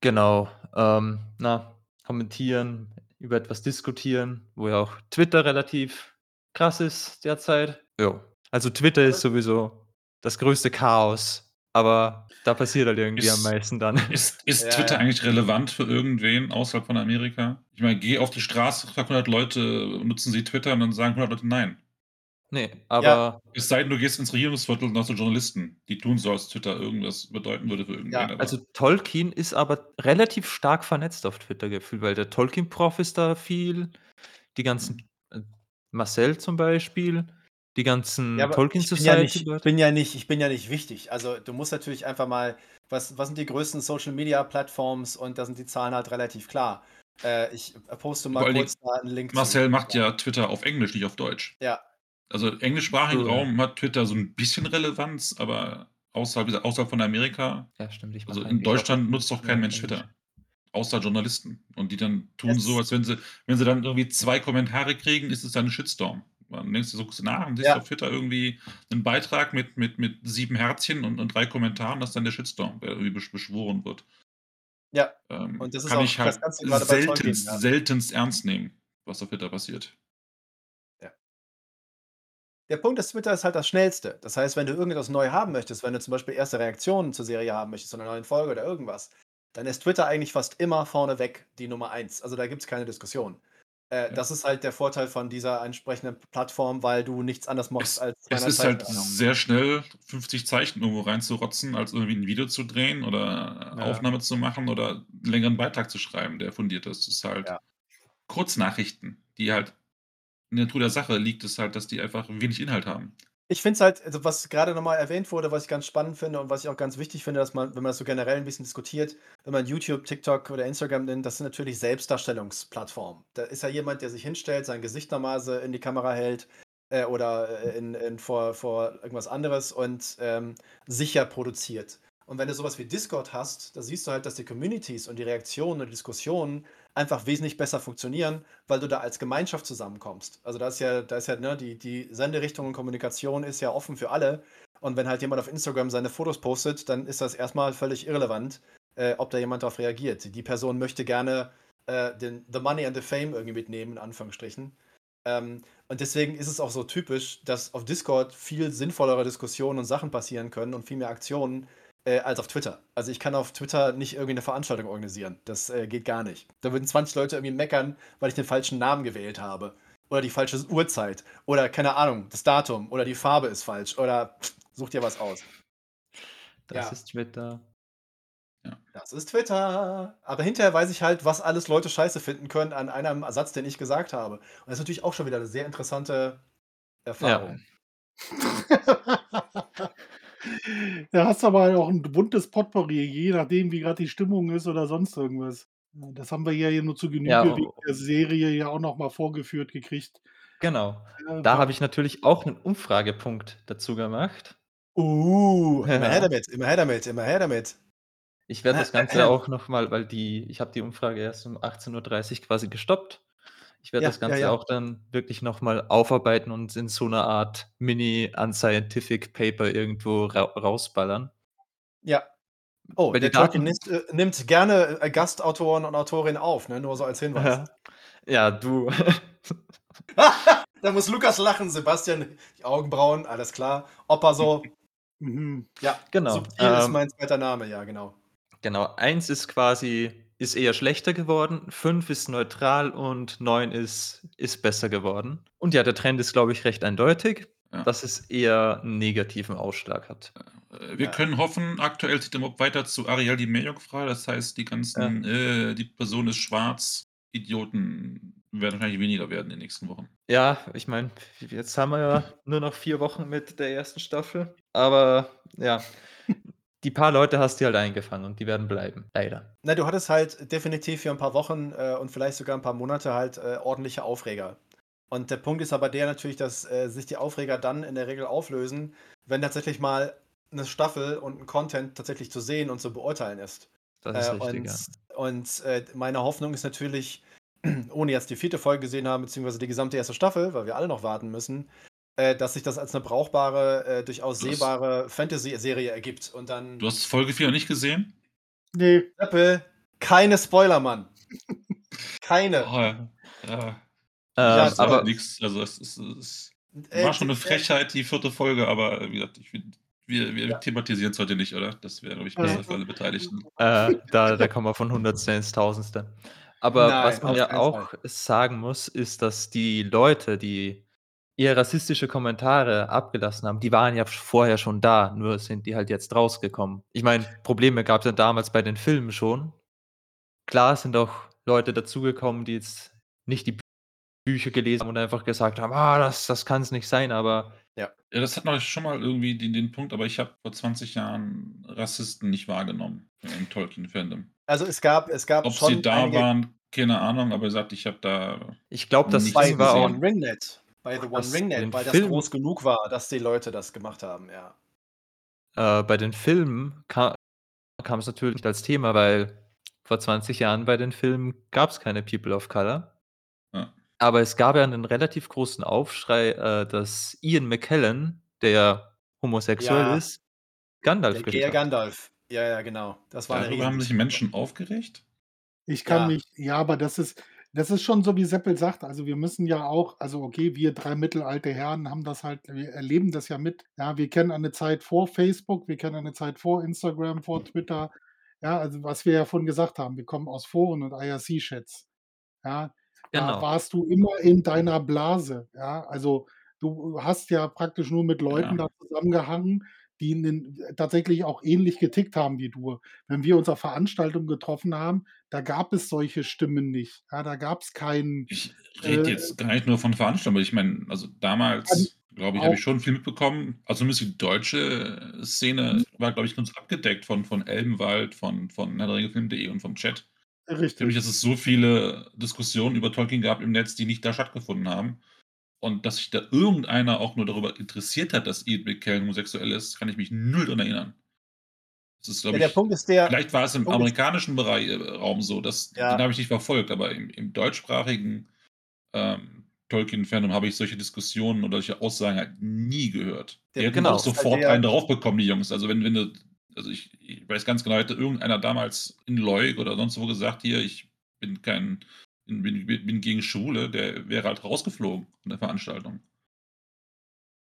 genau, ähm, na, kommentieren, über etwas diskutieren, wo ja auch Twitter relativ krass ist derzeit. Ja, also Twitter ist sowieso das größte Chaos, aber da passiert halt irgendwie am Ist- meisten dann. Ist, ist Ja, Twitter ja. eigentlich relevant für irgendwen außerhalb von Amerika? Ich meine, geh auf die Straße, frag 100 Leute, nutzen sie Twitter und dann sagen 100 Leute nein. Nee, aber Es sei denn, du gehst ins Regierungsviertel und hast so Journalisten, die tun so, als Twitter irgendwas bedeuten würde für irgendwen. Ja, also Tolkien ist aber relativ stark vernetzt auf Twitter gefühlt, weil der Tolkien-Prof ist da viel, die ganzen äh, Marcel zum Beispiel, die ganzen Ja, aber Tolkien ich bin ja, nicht, ich bin ja nicht, ich bin ja nicht wichtig. Also du musst natürlich einfach mal, was, was sind die größten Social Media Plattforms und da sind die Zahlen halt relativ klar. Äh, ich poste mal allen kurz da einen Link. Marcel zu. macht ja Twitter auf Englisch, nicht auf Deutsch. Ja, Also im englischsprachigen ja. Raum hat Twitter so ein bisschen Relevanz, aber außerhalb, außerhalb von Amerika, Ja, stimmt. Ich also in Deutschland nutzt doch kein Mensch. Twitter. außer Journalisten. Und die dann tun Jetzt- so, als wenn sie, wenn sie dann irgendwie zwei Kommentare kriegen, ist es dann ein Shitstorm. Dann denkst du, so nach und siehst Ja. auf Twitter irgendwie einen Beitrag mit, mit, mit sieben Herzchen und, und drei Kommentaren, das ist dann der Shitstorm, der irgendwie besch- beschworen wird. Ja, Ähm, Und das ist kann auch ich halt seltenst, ja. seltenst ernst nehmen, was auf Twitter passiert. Der Punkt ist, Twitter ist halt das Schnellste. Das heißt, wenn du irgendetwas neu haben möchtest, wenn du zum Beispiel erste Reaktionen zur Serie haben möchtest, zu einer neuen Folge oder irgendwas, dann ist Twitter eigentlich fast immer vorneweg die Nummer eins. Also da gibt es keine Diskussion. Äh, Ja. Das ist halt der Vorteil von dieser entsprechenden Plattform, weil du nichts anderes machst Es, als es ist halt sehr schnell, 50 Zeichen irgendwo reinzurotzen, als irgendwie ein Video zu drehen oder Ja. Aufnahme zu machen oder einen längeren Beitrag zu schreiben, der fundiert ist. Das ist halt Ja. Kurznachrichten, die halt in der Natur der Sache liegt, ist halt, dass die einfach wenig Inhalt haben. Ich finde es halt, also was gerade nochmal erwähnt wurde, was ich ganz spannend finde und was ich auch ganz wichtig finde, dass man, wenn man das so generell ein bisschen diskutiert, wenn man YouTube, TikTok oder Instagram nimmt, das sind natürlich Selbstdarstellungsplattformen. Da ist ja jemand, der sich hinstellt, sein Gesicht normalerweise in die Kamera hält äh, oder äh, in, in, vor, vor irgendwas anderes und ähm, sicher produziert. Und wenn du sowas wie Discord hast, da siehst du halt, dass die Communities und die Reaktionen und die Diskussionen einfach wesentlich besser funktionieren, weil du da als Gemeinschaft zusammenkommst. Also da ist ja, da ist ja, ne, die, die Senderichtung und Kommunikation ist ja offen für alle. Und wenn halt jemand auf Instagram seine Fotos postet, dann ist das erstmal völlig irrelevant, äh, ob da jemand darauf reagiert. Die Person möchte gerne äh, den The Money and the Fame irgendwie mitnehmen, in Anführungsstrichen. Ähm, und deswegen ist es auch so typisch, dass auf Discord viel sinnvollere Diskussionen und Sachen passieren können und viel mehr Aktionen äh, als auf Twitter. Also ich kann auf Twitter nicht irgendwie eine Veranstaltung organisieren. Das äh, geht gar nicht. Da würden 20 Leute irgendwie meckern, weil ich den falschen Namen gewählt habe. Oder die falsche Uhrzeit. Oder keine Ahnung, das Datum. Oder die Farbe ist falsch. Oder pff, such dir was aus. Das Ja. ist Twitter. Das ist Twitter. Aber hinterher weiß ich halt, was alles Leute scheiße finden können an einem Ersatz, den ich gesagt habe. Und das ist natürlich auch schon wieder eine sehr interessante Erfahrung. Da hast du aber halt auch ein buntes Potpourri, je nachdem, wie gerade die Stimmung ist oder sonst irgendwas. Ja, Das haben wir ja hier nur zu Genüge Ja, wegen oh. der Serie ja auch noch mal vorgeführt gekriegt. Genau. Ja, Da war- habe ich natürlich auch einen Umfragepunkt dazu gemacht. Uh, immer Ja. her damit, immer her damit, immer her damit. Ich werde das Ganze auch nochmal, weil die, ich habe die Umfrage erst um 18.30 Uhr quasi gestoppt. Ich werde Ja, das ja, Ganze ja. auch dann wirklich nochmal aufarbeiten und in so einer Art Mini-Unscientific Paper irgendwo ra rausballern. Ja. Oh, Weil der die Daten- nimmt, äh, nimmt gerne äh, Gastautoren und Autorinnen auf, ne? nur so als Hinweis. Ja, du. da muss Lukas lachen, Sebastian, die Augenbrauen, alles klar. Opa so, Mhm. ja, Genau, subtil ist ähm, mein zweiter Name, ja, genau. Genau, eins ist quasi, ist eher schlechter geworden, fünf ist neutral und neun ist, ist besser geworden. Und ja, der Trend ist, glaube ich, recht eindeutig, Ja. dass es eher einen negativen Ausschlag hat. Äh, Wir Ja. können hoffen, aktuell zieht der Mob weiter zu Ariel die Meerjungfrau. Das heißt, die ganzen, äh, die Person ist schwarz, Idioten werden wahrscheinlich weniger werden in den nächsten Wochen. Ja, ich meine, jetzt haben wir ja nur noch vier Wochen mit der ersten Staffel, aber ja, die paar Leute hast du halt eingefangen und die werden bleiben, leider. Na, du hattest halt definitiv für ein paar Wochen äh, und vielleicht sogar ein paar Monate halt äh, ordentliche Aufreger. Und der Punkt ist aber der natürlich, dass äh, sich die Aufreger dann in der Regel auflösen, wenn tatsächlich mal eine Staffel und ein Content tatsächlich zu sehen und zu beurteilen ist. Das ist Äh, richtig, und ja. und äh, meine Hoffnung ist natürlich, ohne jetzt die vierte Folge gesehen haben, beziehungsweise die gesamte erste Staffel, weil wir alle noch warten müssen, äh, dass sich das als eine brauchbare, äh, durchaus Du sehbare Fantasy-Serie ergibt. Und dann. Du hast Folge 4 noch nicht gesehen? Nee, Apple, keine Spoiler, Mann. keine. Oh, ja. ja. Ähm, Ja, Das ist aber nichts. Also es, ist, es Äh, war schon eine äh, Frechheit, die vierte Folge, aber wie gesagt, ich wir, wir Ja. thematisieren es heute nicht, oder? Das wäre, glaube ich, besser für alle Beteiligten. Äh, da, da kommen wir von Hundertste ins Tausendste. Aber Nein, was man ja auch sagen muss, ist, dass die Leute, die eher rassistische Kommentare abgelassen haben, die waren ja vorher schon da, nur sind die halt jetzt rausgekommen. Ich meine, Probleme gab es ja damals bei den Filmen schon. Klar sind auch Leute dazugekommen, die jetzt nicht die Bücher gelesen haben und einfach gesagt haben, ah, das, das kann es nicht sein, aber Ja, das hat noch schon mal irgendwie den, den Punkt, aber ich habe vor 20 Jahren Rassisten nicht wahrgenommen im Tolkien-Fandom. Also es gab, es gab Ob schon sie da einige waren, keine Ahnung, aber er sagt, ich habe da. ich glaube, das Ding war auch. Bei The One Das- Ringnet, den weil das Film- groß genug war, dass die Leute das gemacht haben, ja. äh, bei den Filmen kam, kam es natürlich nicht als Thema, weil vor 20 Jahren bei den Filmen gab es keine People of Color. Ja. Aber es gab ja einen relativ großen Aufschrei, äh, dass Ian McKellen, der homosexuell Ja. ist, Gandalf Der gespielt hat. Gandalf. Ja, ja, genau. Das war Darüber haben sich. Menschen aufgeregt? Ich kann Ja. mich ja, aber das ist das ist schon so, wie Seppel sagt. Also, wir müssen ja auch also, okay, wir 3 mittelalte Herren haben das halt wir erleben das ja mit. Ja, wir kennen eine Zeit vor Facebook, wir kennen eine Zeit vor Instagram, vor Twitter. Ja, also, was wir ja vorhin gesagt haben, wir kommen aus Foren und IRC-Chats. Ja, da Genau. warst du immer in deiner Blase. Ja, also, du hast ja praktisch nur mit Leuten Ja. da zusammengehangen, die 'nen tatsächlich auch ähnlich getickt haben wie du. Wenn wir uns auf Veranstaltungen getroffen haben, da gab es solche Stimmen nicht. Ja, da gab's keinen Ich rede Äh, jetzt gar nicht nur von Veranstaltungen, ich meine, also damals, glaube ich, habe ich schon viel mitbekommen. Also zumindest die deutsche Szene war, glaube ich, ganz abgedeckt von, von Elbenwald, von, von herrderingefilm.de und vom Chat. Richtig. dass es so viele Diskussionen über Tolkien gab im Netz, die nicht da stattgefunden haben. Und dass sich da irgendeiner auch nur darüber interessiert hat, dass Ian McKellen homosexuell ist, kann ich mich null daran erinnern. Das ist, Ja, glaube der ich, Punkt ist der vielleicht war es im Punkt amerikanischen Bereich, äh, Raum so, das, Ja. den habe ich nicht verfolgt, aber im, im deutschsprachigen ähm, Tolkien-Fandom habe ich solche Diskussionen oder solche Aussagen halt nie gehört. Der Die hätten Genau. auch sofort der einen draufbekommen, die Jungs. Also wenn, wenn du, also ich, ich weiß ganz genau, hätte irgendeiner damals in Leuk oder sonst wo gesagt, hier, ich bin kein, bin, bin, bin gegen Schwule, der wäre halt rausgeflogen von der Veranstaltung.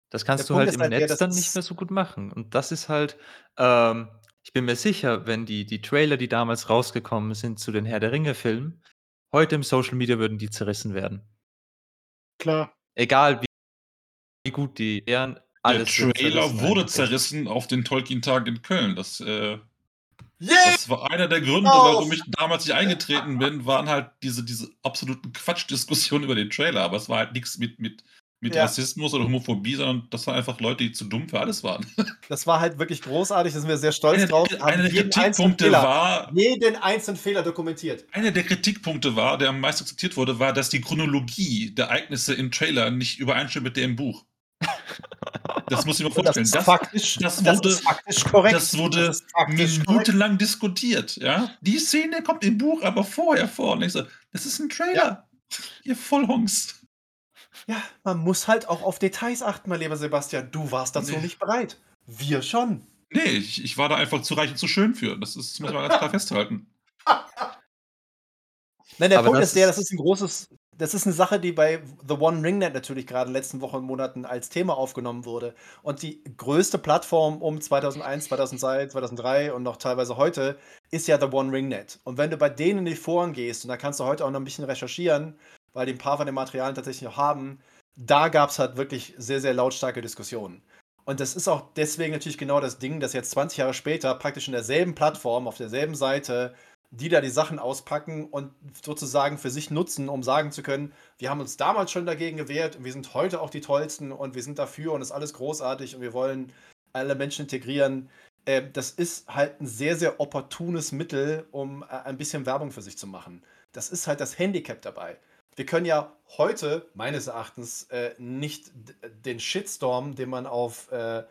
Das der kannst du Punkt halt im halt der, Netz dann nicht mehr so gut machen. Und das ist halt, ähm, ich bin mir sicher, wenn die, die Trailer, die damals rausgekommen sind zu den Herr der Ringe-Filmen, heute im Social Media würden die zerrissen werden. Klar. Egal wie, wie gut die wären, Der alles wird Trailer wurde zerrissen auf den Tolkien-Tagen in Köln. Das, äh, Yeah! das war einer der Gründe, Auf! warum ich damals nicht eingetreten bin, waren halt diese, diese absoluten Quatschdiskussionen über den Trailer. Aber es war halt nichts mit, mit, mit Ja. Rassismus oder Homophobie, sondern das waren einfach Leute, die zu dumm für alles waren. Das war halt wirklich großartig, da sind wir sehr stolz Einer, drauf. einer der jeden einzelnen Kritikpunkte Fehler, war, jeden einzelnen Fehler dokumentiert. einer der Kritikpunkte war, der am meisten akzeptiert wurde, war, dass die Chronologie der Ereignisse im Trailer nicht übereinstimmt mit der im Buch. Das muss ich mir das vorstellen. Das, faktisch, das das wurde- ist faktisch korrekt. das wurde Das minutenlang diskutiert. Ja? Die Szene kommt im Buch aber vorher vor. Und ich so, das ist ein Trailer. Ihr Vollhongs. Ja, man muss halt auch auf Details achten, mein lieber Sebastian. Du warst dazu Nee. nicht bereit. Wir schon. Nee, ich, ich war da einfach zu reich und zu schön für. Das, ist, das muss man ganz klar festhalten. Nein, der Aber Punkt das ist der, das ist ein großes, das ist eine Sache, die bei The One Ringnet natürlich gerade in den letzten Wochen und Monaten als Thema aufgenommen wurde. Und die größte Plattform um 2001, 2002, 2003 und noch teilweise heute ist ja The One Ringnet. Und wenn du bei denen in die Foren gehst, und da kannst du heute auch noch ein bisschen recherchieren, weil die ein paar von den Materialien tatsächlich noch haben, da gab es halt wirklich sehr, sehr lautstarke Diskussionen. Und das ist auch deswegen natürlich genau das Ding, dass jetzt 20 Jahre später praktisch in derselben Plattform, auf derselben Seite, die da die Sachen auspacken und sozusagen für sich nutzen, um sagen zu können, wir haben uns damals schon dagegen gewehrt und wir sind heute auch die Tollsten und wir sind dafür und ist alles großartig und wir wollen alle Menschen integrieren. Äh, das ist halt ein sehr, sehr opportunes Mittel, um äh, ein bisschen Werbung für sich zu machen. Das ist halt das Handicap dabei. Wir können ja heute, meines Erachtens, äh, nicht den Shitstorm, den man auf äh,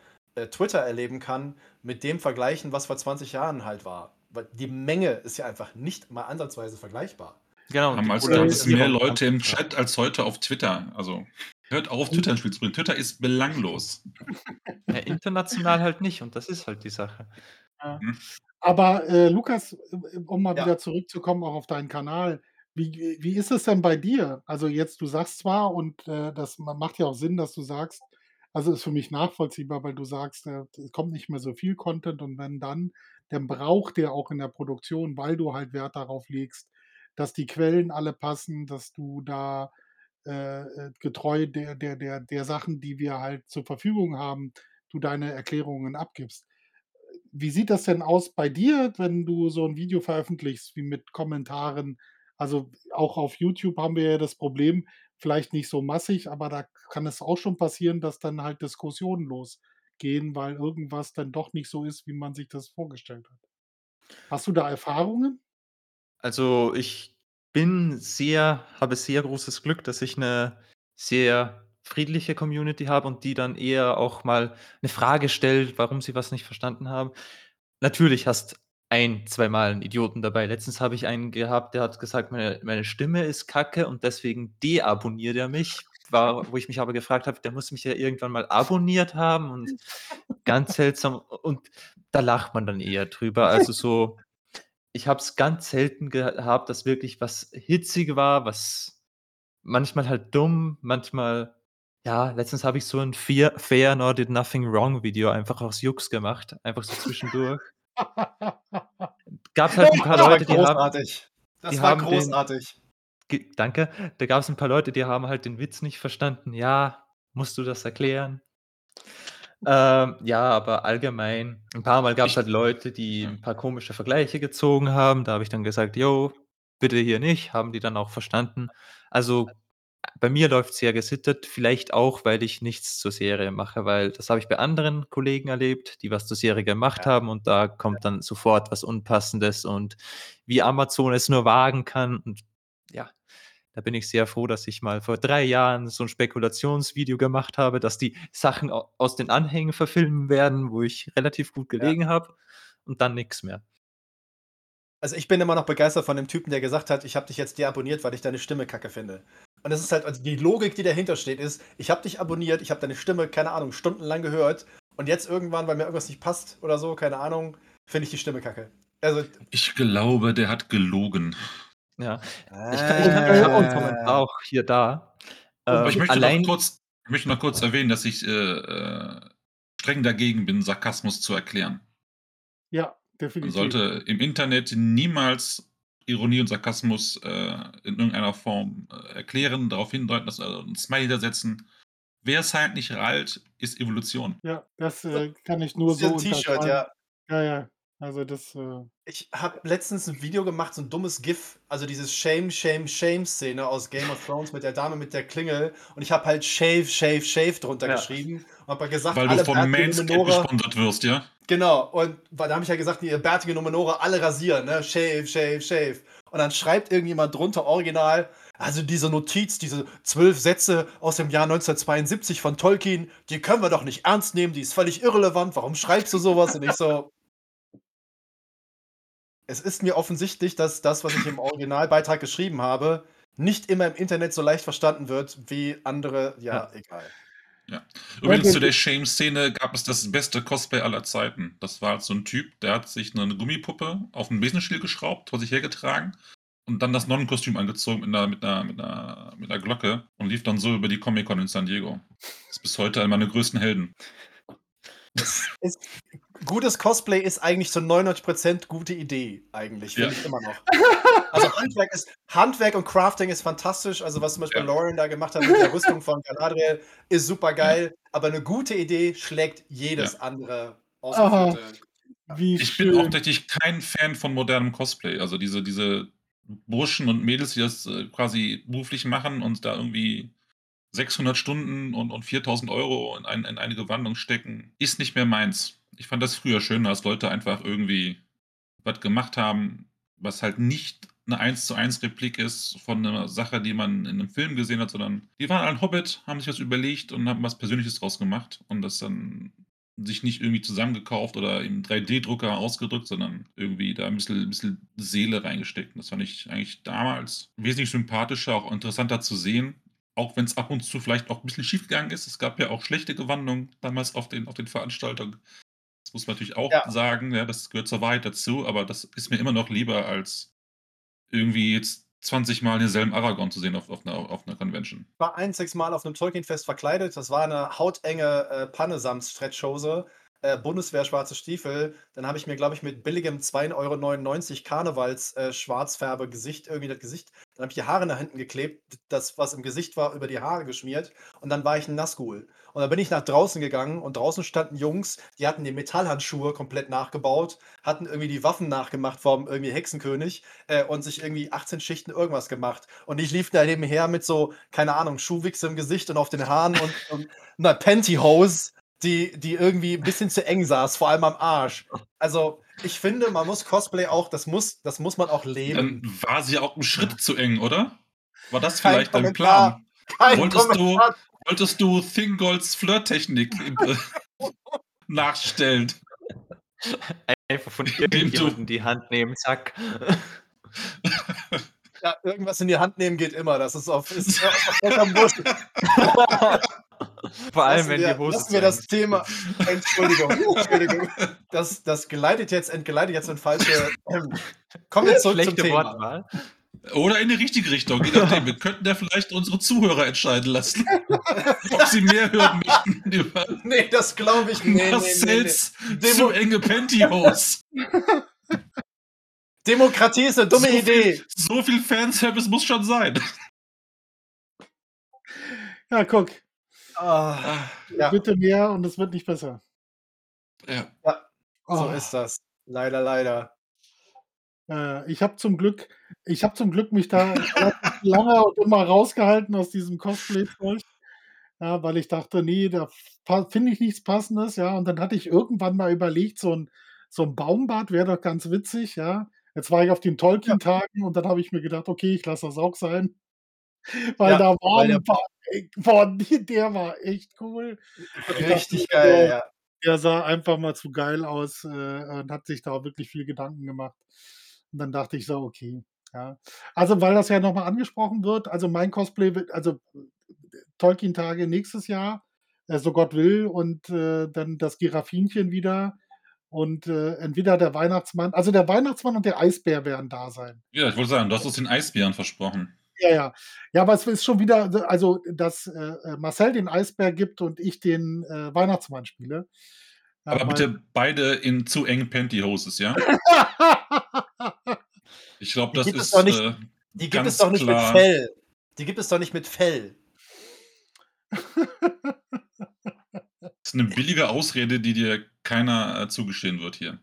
Twitter erleben kann, mit dem vergleichen, was vor 20 Jahren halt war. Weil die Menge ist ja einfach nicht mal ansatzweise vergleichbar. Genau. Damals gab es mehr Leute im. Chat als heute auf Twitter. Also hört auf, Twitter ins Spiel zu bringen. Twitter ist belanglos. Ja, international halt nicht und das ist halt die Sache. Aber äh, Lukas, äh, um mal Ja. wieder zurückzukommen auch auf deinen Kanal, wie, wie ist es denn bei dir? Also jetzt, du sagst zwar, und äh, das ma- macht ja auch Sinn, dass du sagst, also ist für mich nachvollziehbar, weil du sagst, äh, es kommt nicht mehr so viel Content und wenn dann, dann braucht der auch in der Produktion, weil du halt Wert darauf legst, dass die Quellen alle passen, dass du da äh, äh, getreu der, der, der, der Sachen, die wir halt zur Verfügung haben, du deine Erklärungen abgibst. Wie sieht das denn aus bei dir, wenn du so ein Video veröffentlichst, wie mit Kommentaren? Also auch auf YouTube haben wir ja das Problem, vielleicht nicht so massig, aber da kann es auch schon passieren, dass dann halt Diskussionen losgehen, weil irgendwas dann doch nicht so ist, wie man sich das vorgestellt hat. Hast du da Erfahrungen? Also ich bin sehr, habe sehr großes Glück, dass ich eine sehr friedliche Community habe und die dann eher auch mal eine Frage stellt, warum sie was nicht verstanden haben. Natürlich hast ein, zweimal einen Idioten dabei. Letztens habe ich einen gehabt, der hat gesagt, meine, meine Stimme ist kacke und deswegen deabonniert er mich. War, wo ich mich aber gefragt habe, der muss mich ja irgendwann mal abonniert haben und ganz seltsam. Und da lacht man dann eher drüber. Also so, ich habe es ganz selten gehabt, dass wirklich was hitzig war, was manchmal halt dumm, manchmal ja, letztens habe ich so ein Fear Fair Nor Did Nothing Wrong Video einfach aus Jux gemacht, einfach so zwischendurch. Gab's halt ein paar Leute, die haben großartig. Das die war haben den großartig. Ge danke. Da gab's ein paar Leute, die haben halt den Witz nicht verstanden. „Ja, musst du das erklären?“ Ähm, ja, aber allgemein ein paar Mal gab's Ich halt Leute, die ein paar komische Vergleiche gezogen haben. Da habe ich dann gesagt: „Jo, bitte hier nicht.“ Haben die dann auch verstanden. Also, bei mir läuft's sehr gesittet, vielleicht auch, weil ich nichts zur Serie mache, weil das habe ich bei anderen Kollegen erlebt, die was zur Serie gemacht Ja. haben und da kommt dann sofort was Unpassendes und wie Amazon es nur wagen kann und da bin ich sehr froh, dass ich mal vor 3 Jahren so 'n Spekulationsvideo gemacht habe, dass die Sachen au aus den Anhängen verfilmen werden, wo ich relativ gut Ja. gelegen habe und dann nix mehr. Also, ich bin immer noch begeistert von dem Typen, der gesagt hat: „Ich habe dich jetzt deabonniert, weil ich deine Stimme kacke finde.“ Und das ist halt also, die Logik, die dahinter steht, ist: Ich habe dich abonniert, ich habe deine Stimme, keine Ahnung, stundenlang gehört und jetzt irgendwann, weil mir irgendwas nicht passt oder so, keine Ahnung, finde ich die Stimme kacke. Also Ich glaube, der hat gelogen. Ja. Ich kann ich kann ich habe 'n Kommentar Ah. auch hier da. Ich Ähm, möchte noch allein kurz ich möchte noch kurz erwähnen, dass ich, äh, äh, streng dagegen bin, Sarkasmus zu erklären. Ja, Man definitiv. sollte im Internet niemals Ironie und Sarkasmus, äh, in irgendeiner Form, äh, erklären, darauf hindeuten, dass also 'n Smiley da setzen. Wer's halt nicht rallt, ist Evolution. Ja, das, äh, kann ich nur ist ja so 'n T-Shirt, ja. Ja, ja. Also, das, äh Ich habe letztens 'n Video gemacht, so 'n dummes GIF, also dieses Shame, Shame, Shame-Szene aus Game of Thrones mit der Dame mit der Klingel und ich habe halt Shave, Shave, Shave drunter Ja. geschrieben und habe halt gesagt, Weil du alle von Manscaped gesponsert wirst, ja? Genau, und weil da habe ich ja gesagt, ihr bärtige Numenora alle rasieren, ne? Shave, shave, shave. Und dann schreibt irgendjemand drunter original, also diese Notiz, diese 12 Sätze aus dem Jahr 1972 von Tolkien, die können wir doch nicht ernst nehmen, die ist völlig irrelevant. Warum schreibst du so was? Und ich so Es ist mir offensichtlich, dass das, was ich im Originalbeitrag geschrieben habe, nicht immer im Internet so leicht verstanden wird wie andere ja, Ja. egal. Ja. Übrigens zu der Shame-Szene gab es das beste Cosplay aller Zeiten. Das war halt so 'n Typ, der hat sich 'ne Gummipuppe auf 'n Besenstiel geschraubt, vor sich hergetragen und dann das Nonnenkostüm angezogen mit 'ner mit 'ner mit 'ner mit 'ner Glocke und lief dann so über die Comic-Con in San Diego. Ist bis heute einer meiner größten Helden. Es ist gutes Cosplay ist eigentlich zu 99% gute Idee eigentlich, Ja. finde ich immer noch. Also, Handwerk ist Handwerk und Crafting ist fantastisch. Also, was zum Beispiel Ja. Lauren da gemacht hat mit der Rüstung von Galadriel, ist supergeil, aber 'ne gute Idee schlägt jedes Ja. andere ausgeführte ja. Wie Ich bin auch schön. tatsächlich kein Fan von modernem Cosplay. Also, diese diese Burschen und Mädels, die das, äh, quasi beruflich machen und da irgendwie 600 Stunden und und 4.000 € in ein in eine Gewandung stecken, ist nicht mehr meins. Ich fand das früher schöner, als Leute einfach irgendwie was gemacht haben, was halt nicht 'ne Eins-zu-eins Replik ist von 'ner Sache, die man in 'nem Film gesehen hat, sondern die waren halt 'n Hobbit, haben sich was überlegt und haben was Persönliches draus gemacht und das dann sich nicht irgendwie zusammengekauft oder im 3D-Drucker ausgedrückt, sondern irgendwie da 'n bisschen bisschen Seele reingesteckt. Das fand ich eigentlich damals wesentlich sympathischer, auch interessanter zu sehen, auch wenn's ab und zu vielleicht auch 'n bisschen schiefgegangen ist. Es gab ja auch schlechte Gewandungen damals auf den auf den Veranstaltungen. Das muss man natürlich auch Ja. sagen, ja, das gehört zur Wahrheit dazu, aber das ist mir immer noch lieber, als irgendwie jetzt 20 Mal denselben Aragorn zu sehen auf auf 'ner auf 'ner Convention. Ich war einziges Mal auf 'nem Tolkien-Fest verkleidet. Das war 'ne hautenge, äh, Panne-Samtstretchhose, äh, Bundeswehr schwarze Stiefel. Dann habe ich mir, glaube ich, mit billigem 2,99 € Karnevals äh, Schwarzfärbe-Gesicht irgendwie das Gesicht dann habe ich die Haare nach hinten geklebt, das, was im Gesicht war, über die Haare geschmiert und dann war ich 'n Nazgul. Und dann bin ich nach draußen gegangen und draußen standen Jungs, die hatten die Metallhandschuhe komplett nachgebaut, hatten irgendwie die Waffen nachgemacht vom irgendwie Hexenkönig, äh, und sich irgendwie 18 Schichten irgendwas gemacht. Und ich lief da nebenher mit so, keine Ahnung, Schuhwichse im Gesicht und auf den Haaren und und 'ner Pantyhose, die die irgendwie 'n bisschen zu eng saß, vor allem am Arsch. Also, ich finde, man muss Cosplay auch das muss das muss man auch Dann leben. war sie auch 'n Schritt zu eng, oder? War das Kein vielleicht dein Kommentar. Plan? Kein Wolltest du Kommentar. Wolltest du Thingolds Flirttechnik nachstellen? Einfach von irgendjemandem die Hand nehmen, zack. Ja, irgendwas in die Hand nehmen geht immer. Das ist auf, ist auf. Vor allem, Lassen wenn wir, die Hose lassen wir das. Thema. Entschuldigung, Entschuldigung. Das, das geleitet jetzt, entgleitet jetzt in falsche. Ähm, kommen wir zurück zum Schlechte Thema. Wortwahl. Oder in die richtige Richtung, je nachdem. Wir könnten ja vielleicht unsere Zuhörer entscheiden lassen, ob sie mehr hören möchten über Nee, das glaube ich. Nee, nee, nee, nee. Marcells Demo- zu enge Pantyhose. Demokratie ist eine dumme so Idee. Viel, so viel Fanservice muss schon sein. Ja, guck, Ah, ja, bitte mehr und es wird nicht besser. Ja. so Oh. ist das. Leider, leider. Äh, ich habe zum Glück, ich habe zum Glück mich da lange und immer rausgehalten aus diesem Cosplay-Zeug. Ja, weil ich dachte, nee, da finde ich nichts Passendes, ja. Und dann hatte ich irgendwann mal überlegt, so ein, so ein Baumbad wäre doch ganz witzig, ja. Jetzt war ich auf den Tolkien-Tagen und dann habe ich mir gedacht, okay, ich lasse das auch sein. Weil Ja, da war ein ey, boah, der war echt cool. Richtig dachte, geil, ja. Der sah einfach mal zu geil aus äh, und hat sich da wirklich viel Gedanken gemacht. Und dann dachte ich so, okay. Ja. Also, weil das ja nochmal angesprochen wird, also mein Cosplay wird, also Tolkien-Tage nächstes Jahr, äh, so Gott will, und äh, dann das Giraffinchen wieder und äh, entweder der Weihnachtsmann, also der Weihnachtsmann und der Eisbär werden da sein. ja, ich wollte sagen, du hast uns den Eisbären versprochen. Ja, ja. Ja, aber es ist schon wieder, also, dass äh, äh, Marcel den Eisbär gibt und ich den äh, Weihnachtsmann spiele. Aber weil- bitte beide in zu engen Pantyhoses, ja? Ich glaube, Die das gibt es ist doch nicht- äh, Die gibt Ganz es doch nicht klar. mit Fell. Die gibt es doch nicht mit Fell. ist eine billige Ausrede, die dir keiner äh, zugestehen wird hier.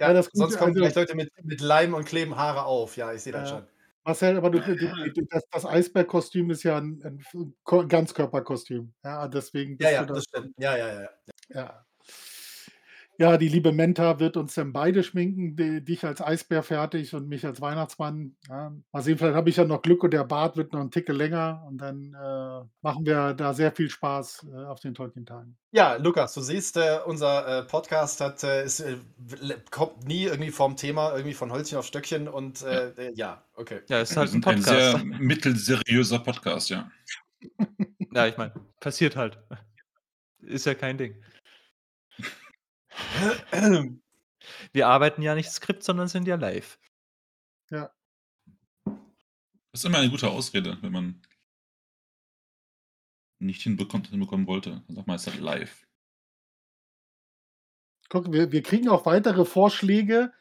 Ja, Ja, das Gute, sonst kommen also- vielleicht Leute mit, mit Leim und kleben Haare auf. Ja, ich sehe das Ja. schon. Marcel, aber du, du, du, das, das Eisbärkostüm ist ja ein, ein Ko- Ganzkörperkostüm. Ja, deswegen Ja, ja, du das stimmt. Ja, ja, ja. ja. Ja. Ja, die liebe Menta wird uns dann beide schminken, die, dich als Eisbär fertig und mich als Weihnachtsmann. Ja. Mal sehen, vielleicht habe ich ja noch Glück und der Bart wird noch ein Ticke länger und dann äh, machen wir da sehr viel Spaß äh, auf den Tolkien-Tagen. Ja, Lukas, du siehst, äh, unser äh, Podcast hat, äh, ist, äh, kommt nie irgendwie vom Thema, irgendwie von Holzchen auf Stöckchen und äh, äh, ja, okay. Ja, ist Wir halt ein sind ein sehr Podcast. mittelseriöser Podcast, ja. Ja, ich meine, passiert halt. Ist ja kein Ding. Wir arbeiten ja nicht Skript, sondern sind ja live. Das ist immer eine gute Ausrede, wenn man nicht hinbekommt, hinbekommen wollte. Dann sagt man, es ist halt live. Guck, wir, wir kriegen auch weitere Vorschläge,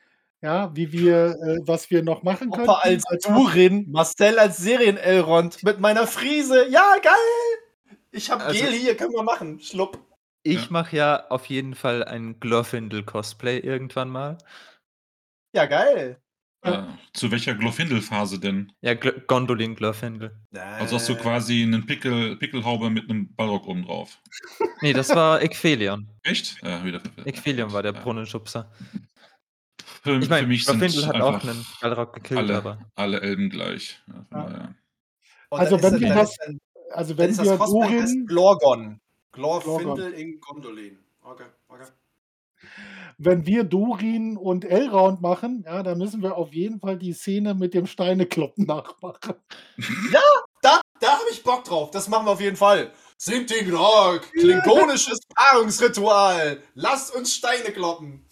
ja, wie wir, äh, was wir noch machen können. Opa als Durin, Marcel als Serien-Elrond mit meiner Friese. Ja, geil! Ich hab Also- Gel hier, können wir machen. Schlupp. Ich Ja. mache ja auf jeden Fall ein Glorfindel-Cosplay irgendwann mal. Ja, geil. Äh, zu welcher Glorfindel-Phase denn? Ja, Gl Gondolin Glorfindel. Also hast du quasi einen Pickel, Pickelhaube mit einem Ballrock oben drauf. Nee, das war Equelion. Echt? Ja, wieder Equelion war der Ja. Brunnenschubser. Für, Ich für meine, mich sind Glorfindel hat auch einen Ballrock gekillt, alle, aber. alle Elben gleich. Ja, Also wenn wir dann, was- dann, Also wenn ist das wir Cosplay heißt Durin, Glorgon. Glorfindel in Gondolin. Okay, okay. wenn wir Durin und Elrond machen, ja, dann müssen wir auf jeden Fall die Szene mit dem Steinekloppen nachmachen. Da, da habe ich Bock drauf. Das machen wir auf jeden Fall. Singt den Rock. Klingonisches Paarungsritual. Lasst uns Steine kloppen.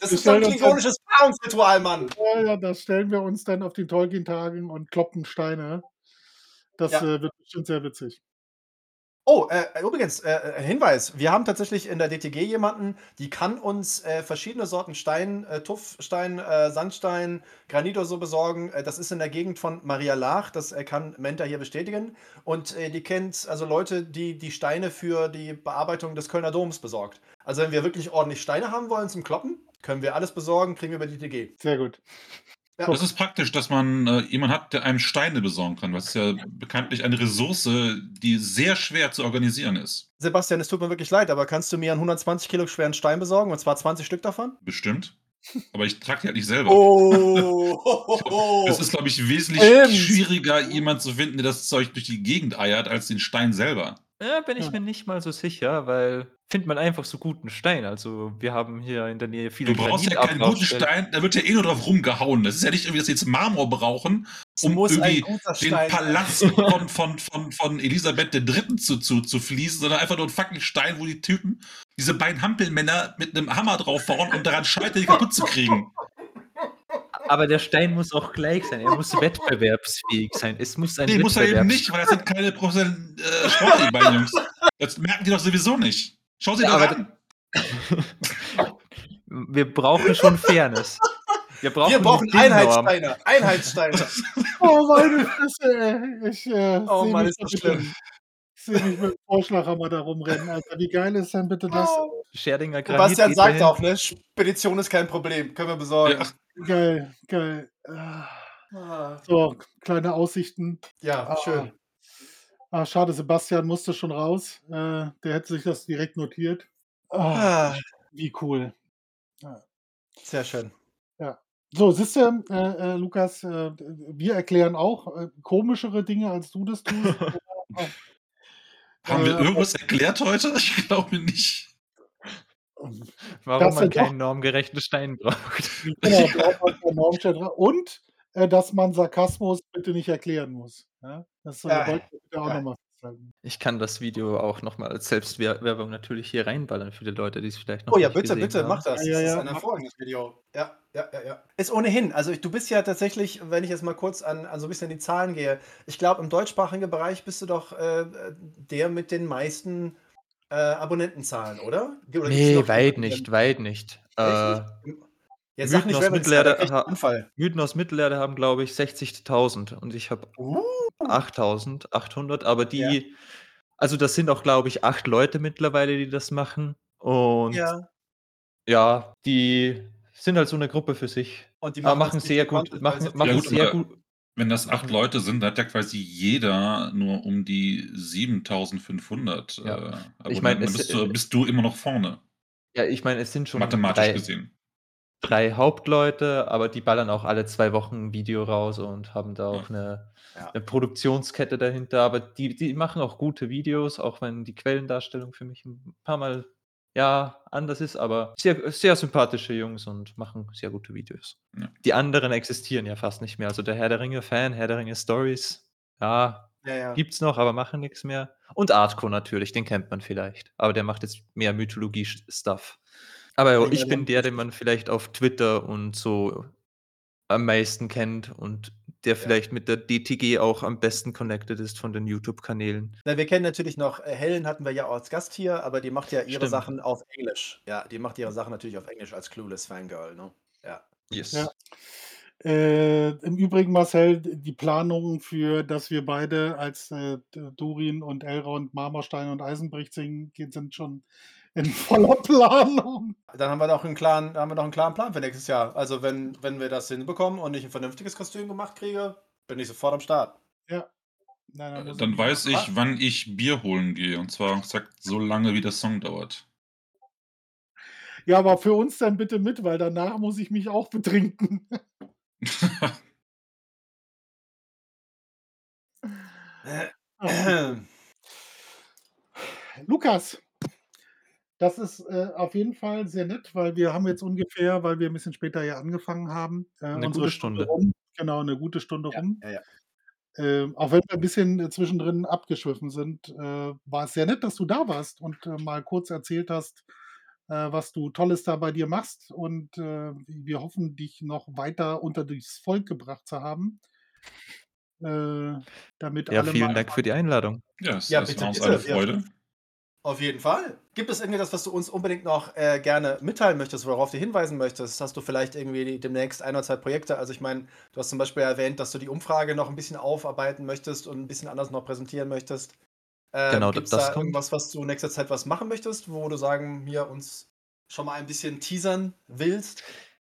Das Wir ist doch ein klingonisches Paarungsritual, Mann. Ja, ja, das stellen wir uns dann auf den Tolkien-Tagen und kloppen Steine. Das Ja. äh, wird bestimmt sehr witzig. Oh, äh, übrigens, äh, ein Hinweis. Wir haben tatsächlich in der DTG jemanden, die kann uns äh, verschiedene Sorten Stein, äh, Tuffstein, äh, Sandstein, Granit oder so besorgen. Äh, das ist in der Gegend von Maria Lach. Das äh, kann Menta hier bestätigen. Und äh, die kennt also Leute, die die Steine für die Bearbeitung des Kölner Doms besorgt. Also wenn wir wirklich ordentlich Steine haben wollen zum Kloppen, können wir alles besorgen, kriegen wir über die DTG. Sehr gut. Ja. Das ist praktisch, dass man äh, jemanden hat, der einem Steine besorgen kann. Das ist ja bekanntlich eine Ressource, die sehr schwer zu organisieren ist. Sebastian, es tut mir wirklich leid, aber kannst du mir einen 120 Kilo schweren Stein besorgen und zwar 20 Stück davon? Bestimmt. Aber ich trage die halt nicht selber. Oh, Es ist, glaube ich, wesentlich Stimmt. schwieriger, jemanden zu finden, der das Zeug durch die Gegend eiert, als den Stein selber. Ja, bin ich Ja. mir nicht mal so sicher, weil findet man einfach so guten Stein. Also wir haben hier in der Nähe viele Du brauchst ja keinen guten. Stein, da wird ja eh nur drauf rumgehauen. Das ist ja nicht irgendwie, dass sie jetzt Marmor brauchen, um irgendwie den Palast von, von, von, von Elisabeth III. zu, zu, zu fließen, sondern einfach nur ein fucking Stein, wo die Typen, diese beiden Hampelmänner mit einem Hammer draufhauen und daran scheitern, die kaputt zu kriegen. Aber der Stein muss auch gleich sein. Er muss wettbewerbsfähig sein. Es muss ein Nee, muss er eben nicht, weil das sind keine professionellen äh, Sportler, die beiden Jungs. Das merken die doch sowieso nicht. Schau sie Ja, doch an. Wir brauchen schon Fairness. Wir brauchen, Wir brauchen eine DIN-Norm. Einheitssteine. Einheitssteine. Oh, meine Fresse, ey. Ich äh, Oh Mann, ist das mit schlimm. dem- Ich sehe mich mit dem Vorschlaghammer da rumrennen, Alter. Wie geil ist denn bitte das? Scherdinger Granit Sebastian sagt dahin. auch, ne? Spedition ist kein Problem. Können wir besorgen. Geil, geil. Ah, Ah, So, kleine Aussichten. Ja, Ah, schön. Ah, schade, Sebastian musste schon raus. Äh, der hätte sich das direkt notiert. Ah, wie cool. sehr schön. So, siehst du, äh, äh, Lukas, äh, wir erklären auch äh, komischere Dinge, als du das tust. Haben wir irgendwas erklärt heute? Ich glaube nicht. Warum man sind doch- keinen normgerechten Stein braucht. Genau, braucht man keinen Normstein dran. Und äh, dass man Sarkasmus bitte nicht erklären muss. Ja? Das äh, Ja. bitte auch Ja. nochmal festhalten. Ich kann das Video auch nochmal als Selbstwerbung natürlich hier reinballern für die Leute, die es vielleicht noch Oh ja, nicht bitte, bitte, haben. mach das. Ja, ja, das ist ja, ein hervorragendes Video. Ja, ja, ja, ja. Ist ohnehin, also ich, du bist ja tatsächlich, wenn ich jetzt mal kurz an, an so ein bisschen die Zahlen gehe, ich glaube, im deutschsprachigen Bereich bist du doch äh, der mit den meisten äh, Abonnentenzahlen, oder? Oder Nee, noch weit nicht, weit nicht. Äh, nicht? Jetzt sag Mythen nicht aus Revenue, Mittelerde-. Mythen aus Mittelerde haben, glaube ich, 60.000 und ich habe Uh, 8.800, aber die, Ja. also das sind auch, glaube ich, acht Leute mittlerweile, die das machen und ja, ja. die sind halt so eine Gruppe für sich, Und die aber machen machen nicht sehr gut, machen, sie- machen Ja, gut, sehr gut, Wenn das acht Leute sind, dann hat ja quasi jeder nur um die 7500 Ja. äh, Ich Abonnenten. meine, bist, du, bist du immer noch vorne, ja, ich meine, es sind schon mathematisch drei, gesehen. drei Hauptleute, aber die ballern auch alle zwei Wochen ein Video raus und haben da auch Ja. eine, Ja. eine Produktionskette dahinter. Aber die, die machen auch gute Videos, auch wenn die Quellendarstellung für mich ein paar Mal ja anders ist, aber sehr, sehr sympathische Jungs und machen sehr gute Videos. Ja. Die anderen existieren ja fast nicht mehr. Also der Herr der Ringe-Fan, Herr der Ringe Stories, ja, Ja, ja. gibt's noch, aber machen nichts mehr. Und Artco natürlich, den kennt man vielleicht. Aber der macht jetzt mehr Mythologie-Stuff. Aber Ja, ich bin der, den man vielleicht auf Twitter und so am meisten kennt und der vielleicht mit der DTG auch am besten connected ist von den YouTube-Kanälen. Na, wir kennen natürlich noch, äh, Helen hatten wir ja auch als Gast hier, aber die macht ja ihre Stimmt. Sachen auf Englisch. Ja, die macht ihre Sachen natürlich auf Englisch als Clueless Fangirl, ne? Ja. Yes. Ja. Äh, Im Übrigen, Marcel, die Planungen für, dass wir beide als äh, Durin und Elrond Marmorstein und Eisenbricht singen, sind schon in voller Planung. Dann haben wir doch einen klaren, haben wir noch einen klaren Plan für nächstes Jahr. Also wenn, wenn wir das hinbekommen und ich ein vernünftiges Kostüm gemacht kriege, bin ich sofort am Start. Nein, dann, Dann weiß Ah. ich, wann ich Bier holen gehe. Und zwar exakt so lange, wie der Song dauert. Ja, aber für uns dann bitte mit, weil danach muss ich mich auch betrinken. Lukas, das ist äh, auf jeden Fall sehr nett, weil wir haben jetzt ungefähr, weil wir ein bisschen später ja angefangen haben, äh, Eine unsere gute Stunde. rum. Genau, eine gute Stunde Ja, rum. ja, ja. Ähm, auch wenn wir ein bisschen äh, zwischendrin abgeschwiffen sind, äh, war es sehr nett, dass du da warst und äh, mal kurz erzählt hast, äh, was du Tolles da bei dir machst. Und äh, wir hoffen, dich noch weiter unter das Volk gebracht zu haben. Äh, damit Ja, alle vielen mal Dank für die Einladung. Ja, es, Ja, es bitte, war uns bitte. eine Freude. Auf jeden Fall. Gibt es irgendetwas, was du uns unbedingt noch äh, gerne mitteilen möchtest, worauf du hinweisen möchtest? Hast du vielleicht irgendwie demnächst ein oder zwei Projekte? Also ich meine, du hast zum Beispiel erwähnt, dass du die Umfrage noch ein bisschen aufarbeiten möchtest und ein bisschen anders noch präsentieren möchtest. Ähm, Genau, Gibt es das da kommt. irgendwas, was du in nächster Zeit was machen möchtest, wo du sagen, hier uns schon mal ein bisschen teasern willst?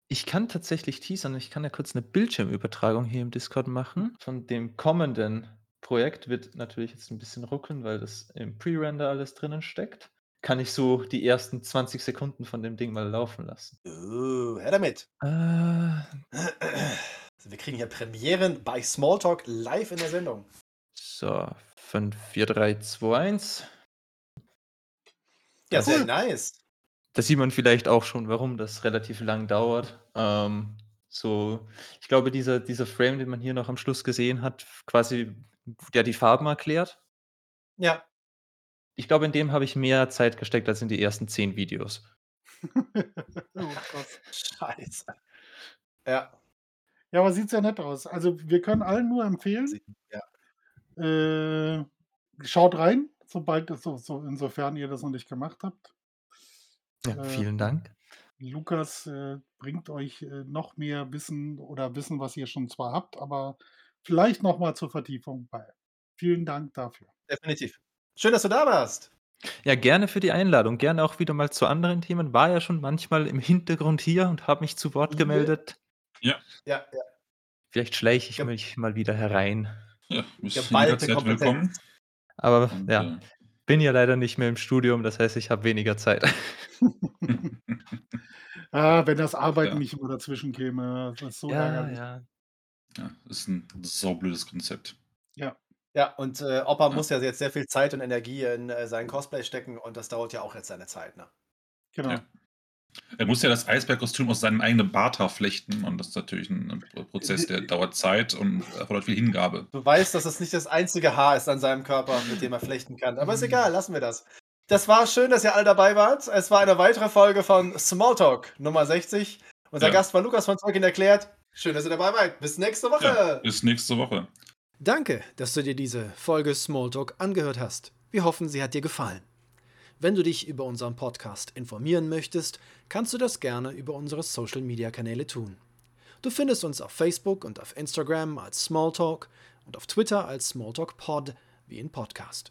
Ich kann tatsächlich teasern. Ich kann ja kurz eine Bildschirmübertragung hier im Discord machen. Von dem kommenden Projekt wird natürlich jetzt ein bisschen ruckeln, weil das im Pre-Render alles drinnen steckt. Kann ich so die ersten 20 Sekunden von dem Ding mal laufen lassen. Uh, her damit. Äh, wir kriegen hier Premieren bei Smalltalk live in der Sendung. so, 5, 4, 3, 2, 1. Ja, sehr Cool. nice. Da sieht man vielleicht auch schon, warum das relativ lang dauert. Ähm, so, ich glaube, dieser, dieser Frame, den man hier noch am Schluss gesehen hat, quasi, der die Farben erklärt. Ja. Ich glaube, in dem habe ich mehr Zeit gesteckt als in die ersten zehn Videos. Oh, krass. Scheiße. Ja. Ja, aber sieht sehr nett aus. Also wir können allen nur empfehlen, Ja. äh, schaut rein, sobald das so, so, insofern ihr das noch nicht gemacht habt. Ja, Äh, vielen Dank. Lukas äh, bringt euch äh, noch mehr Wissen oder Wissen, was ihr schon zwar habt, aber vielleicht noch mal zur Vertiefung bei. Vielen Dank dafür. Definitiv. Schön, dass du da warst. Ja, gerne für die Einladung. Gerne auch wieder mal zu anderen Themen. War ja schon manchmal im Hintergrund hier und habe mich zu Wort gemeldet. Ja, ja. Vielleicht schleiche ich Ge- mich mal wieder herein. Ja, Geballte Kompetenz. willkommen. Aber Und, ja, äh, bin ja leider nicht mehr im Studium, das heißt, ich habe weniger Zeit. Ah, wenn das Arbeiten Ja. nicht immer dazwischen käme, das ist so ja, ärgerlich. ja. Ja, ist ein saublödes Konzept. Ja, und äh, Opa Ja. muss ja jetzt sehr viel Zeit und Energie in äh, sein Cosplay stecken und das dauert ja auch jetzt seine Zeit. Ne? Genau. Ja. Er muss ja das Eisbergkostüm aus seinem eigenen Barthaar flechten und das ist natürlich ein Prozess, der dauert Zeit und erfordert viel Hingabe. Du weißt, dass das nicht das einzige Haar ist an seinem Körper, mit dem er flechten kann. Aber ist egal, lassen wir das. Das war schön, dass ihr alle dabei wart. Es war eine weitere Folge von Smalltalk Nummer 60. Unser Ja. Gast war Lukas von Tolkien erklärt. Schön, dass ihr dabei wart. Bis nächste Woche. Ja, bis nächste Woche. Danke, dass du dir diese Folge Smalltalk angehört hast. Wir hoffen, sie hat dir gefallen. Wenn du dich über unseren Podcast informieren möchtest, kannst du das gerne über unsere Social Media Kanäle tun. Du findest uns auf Facebook und auf Instagram als Smalltalk und auf Twitter als Smalltalk Pod wie in Podcast.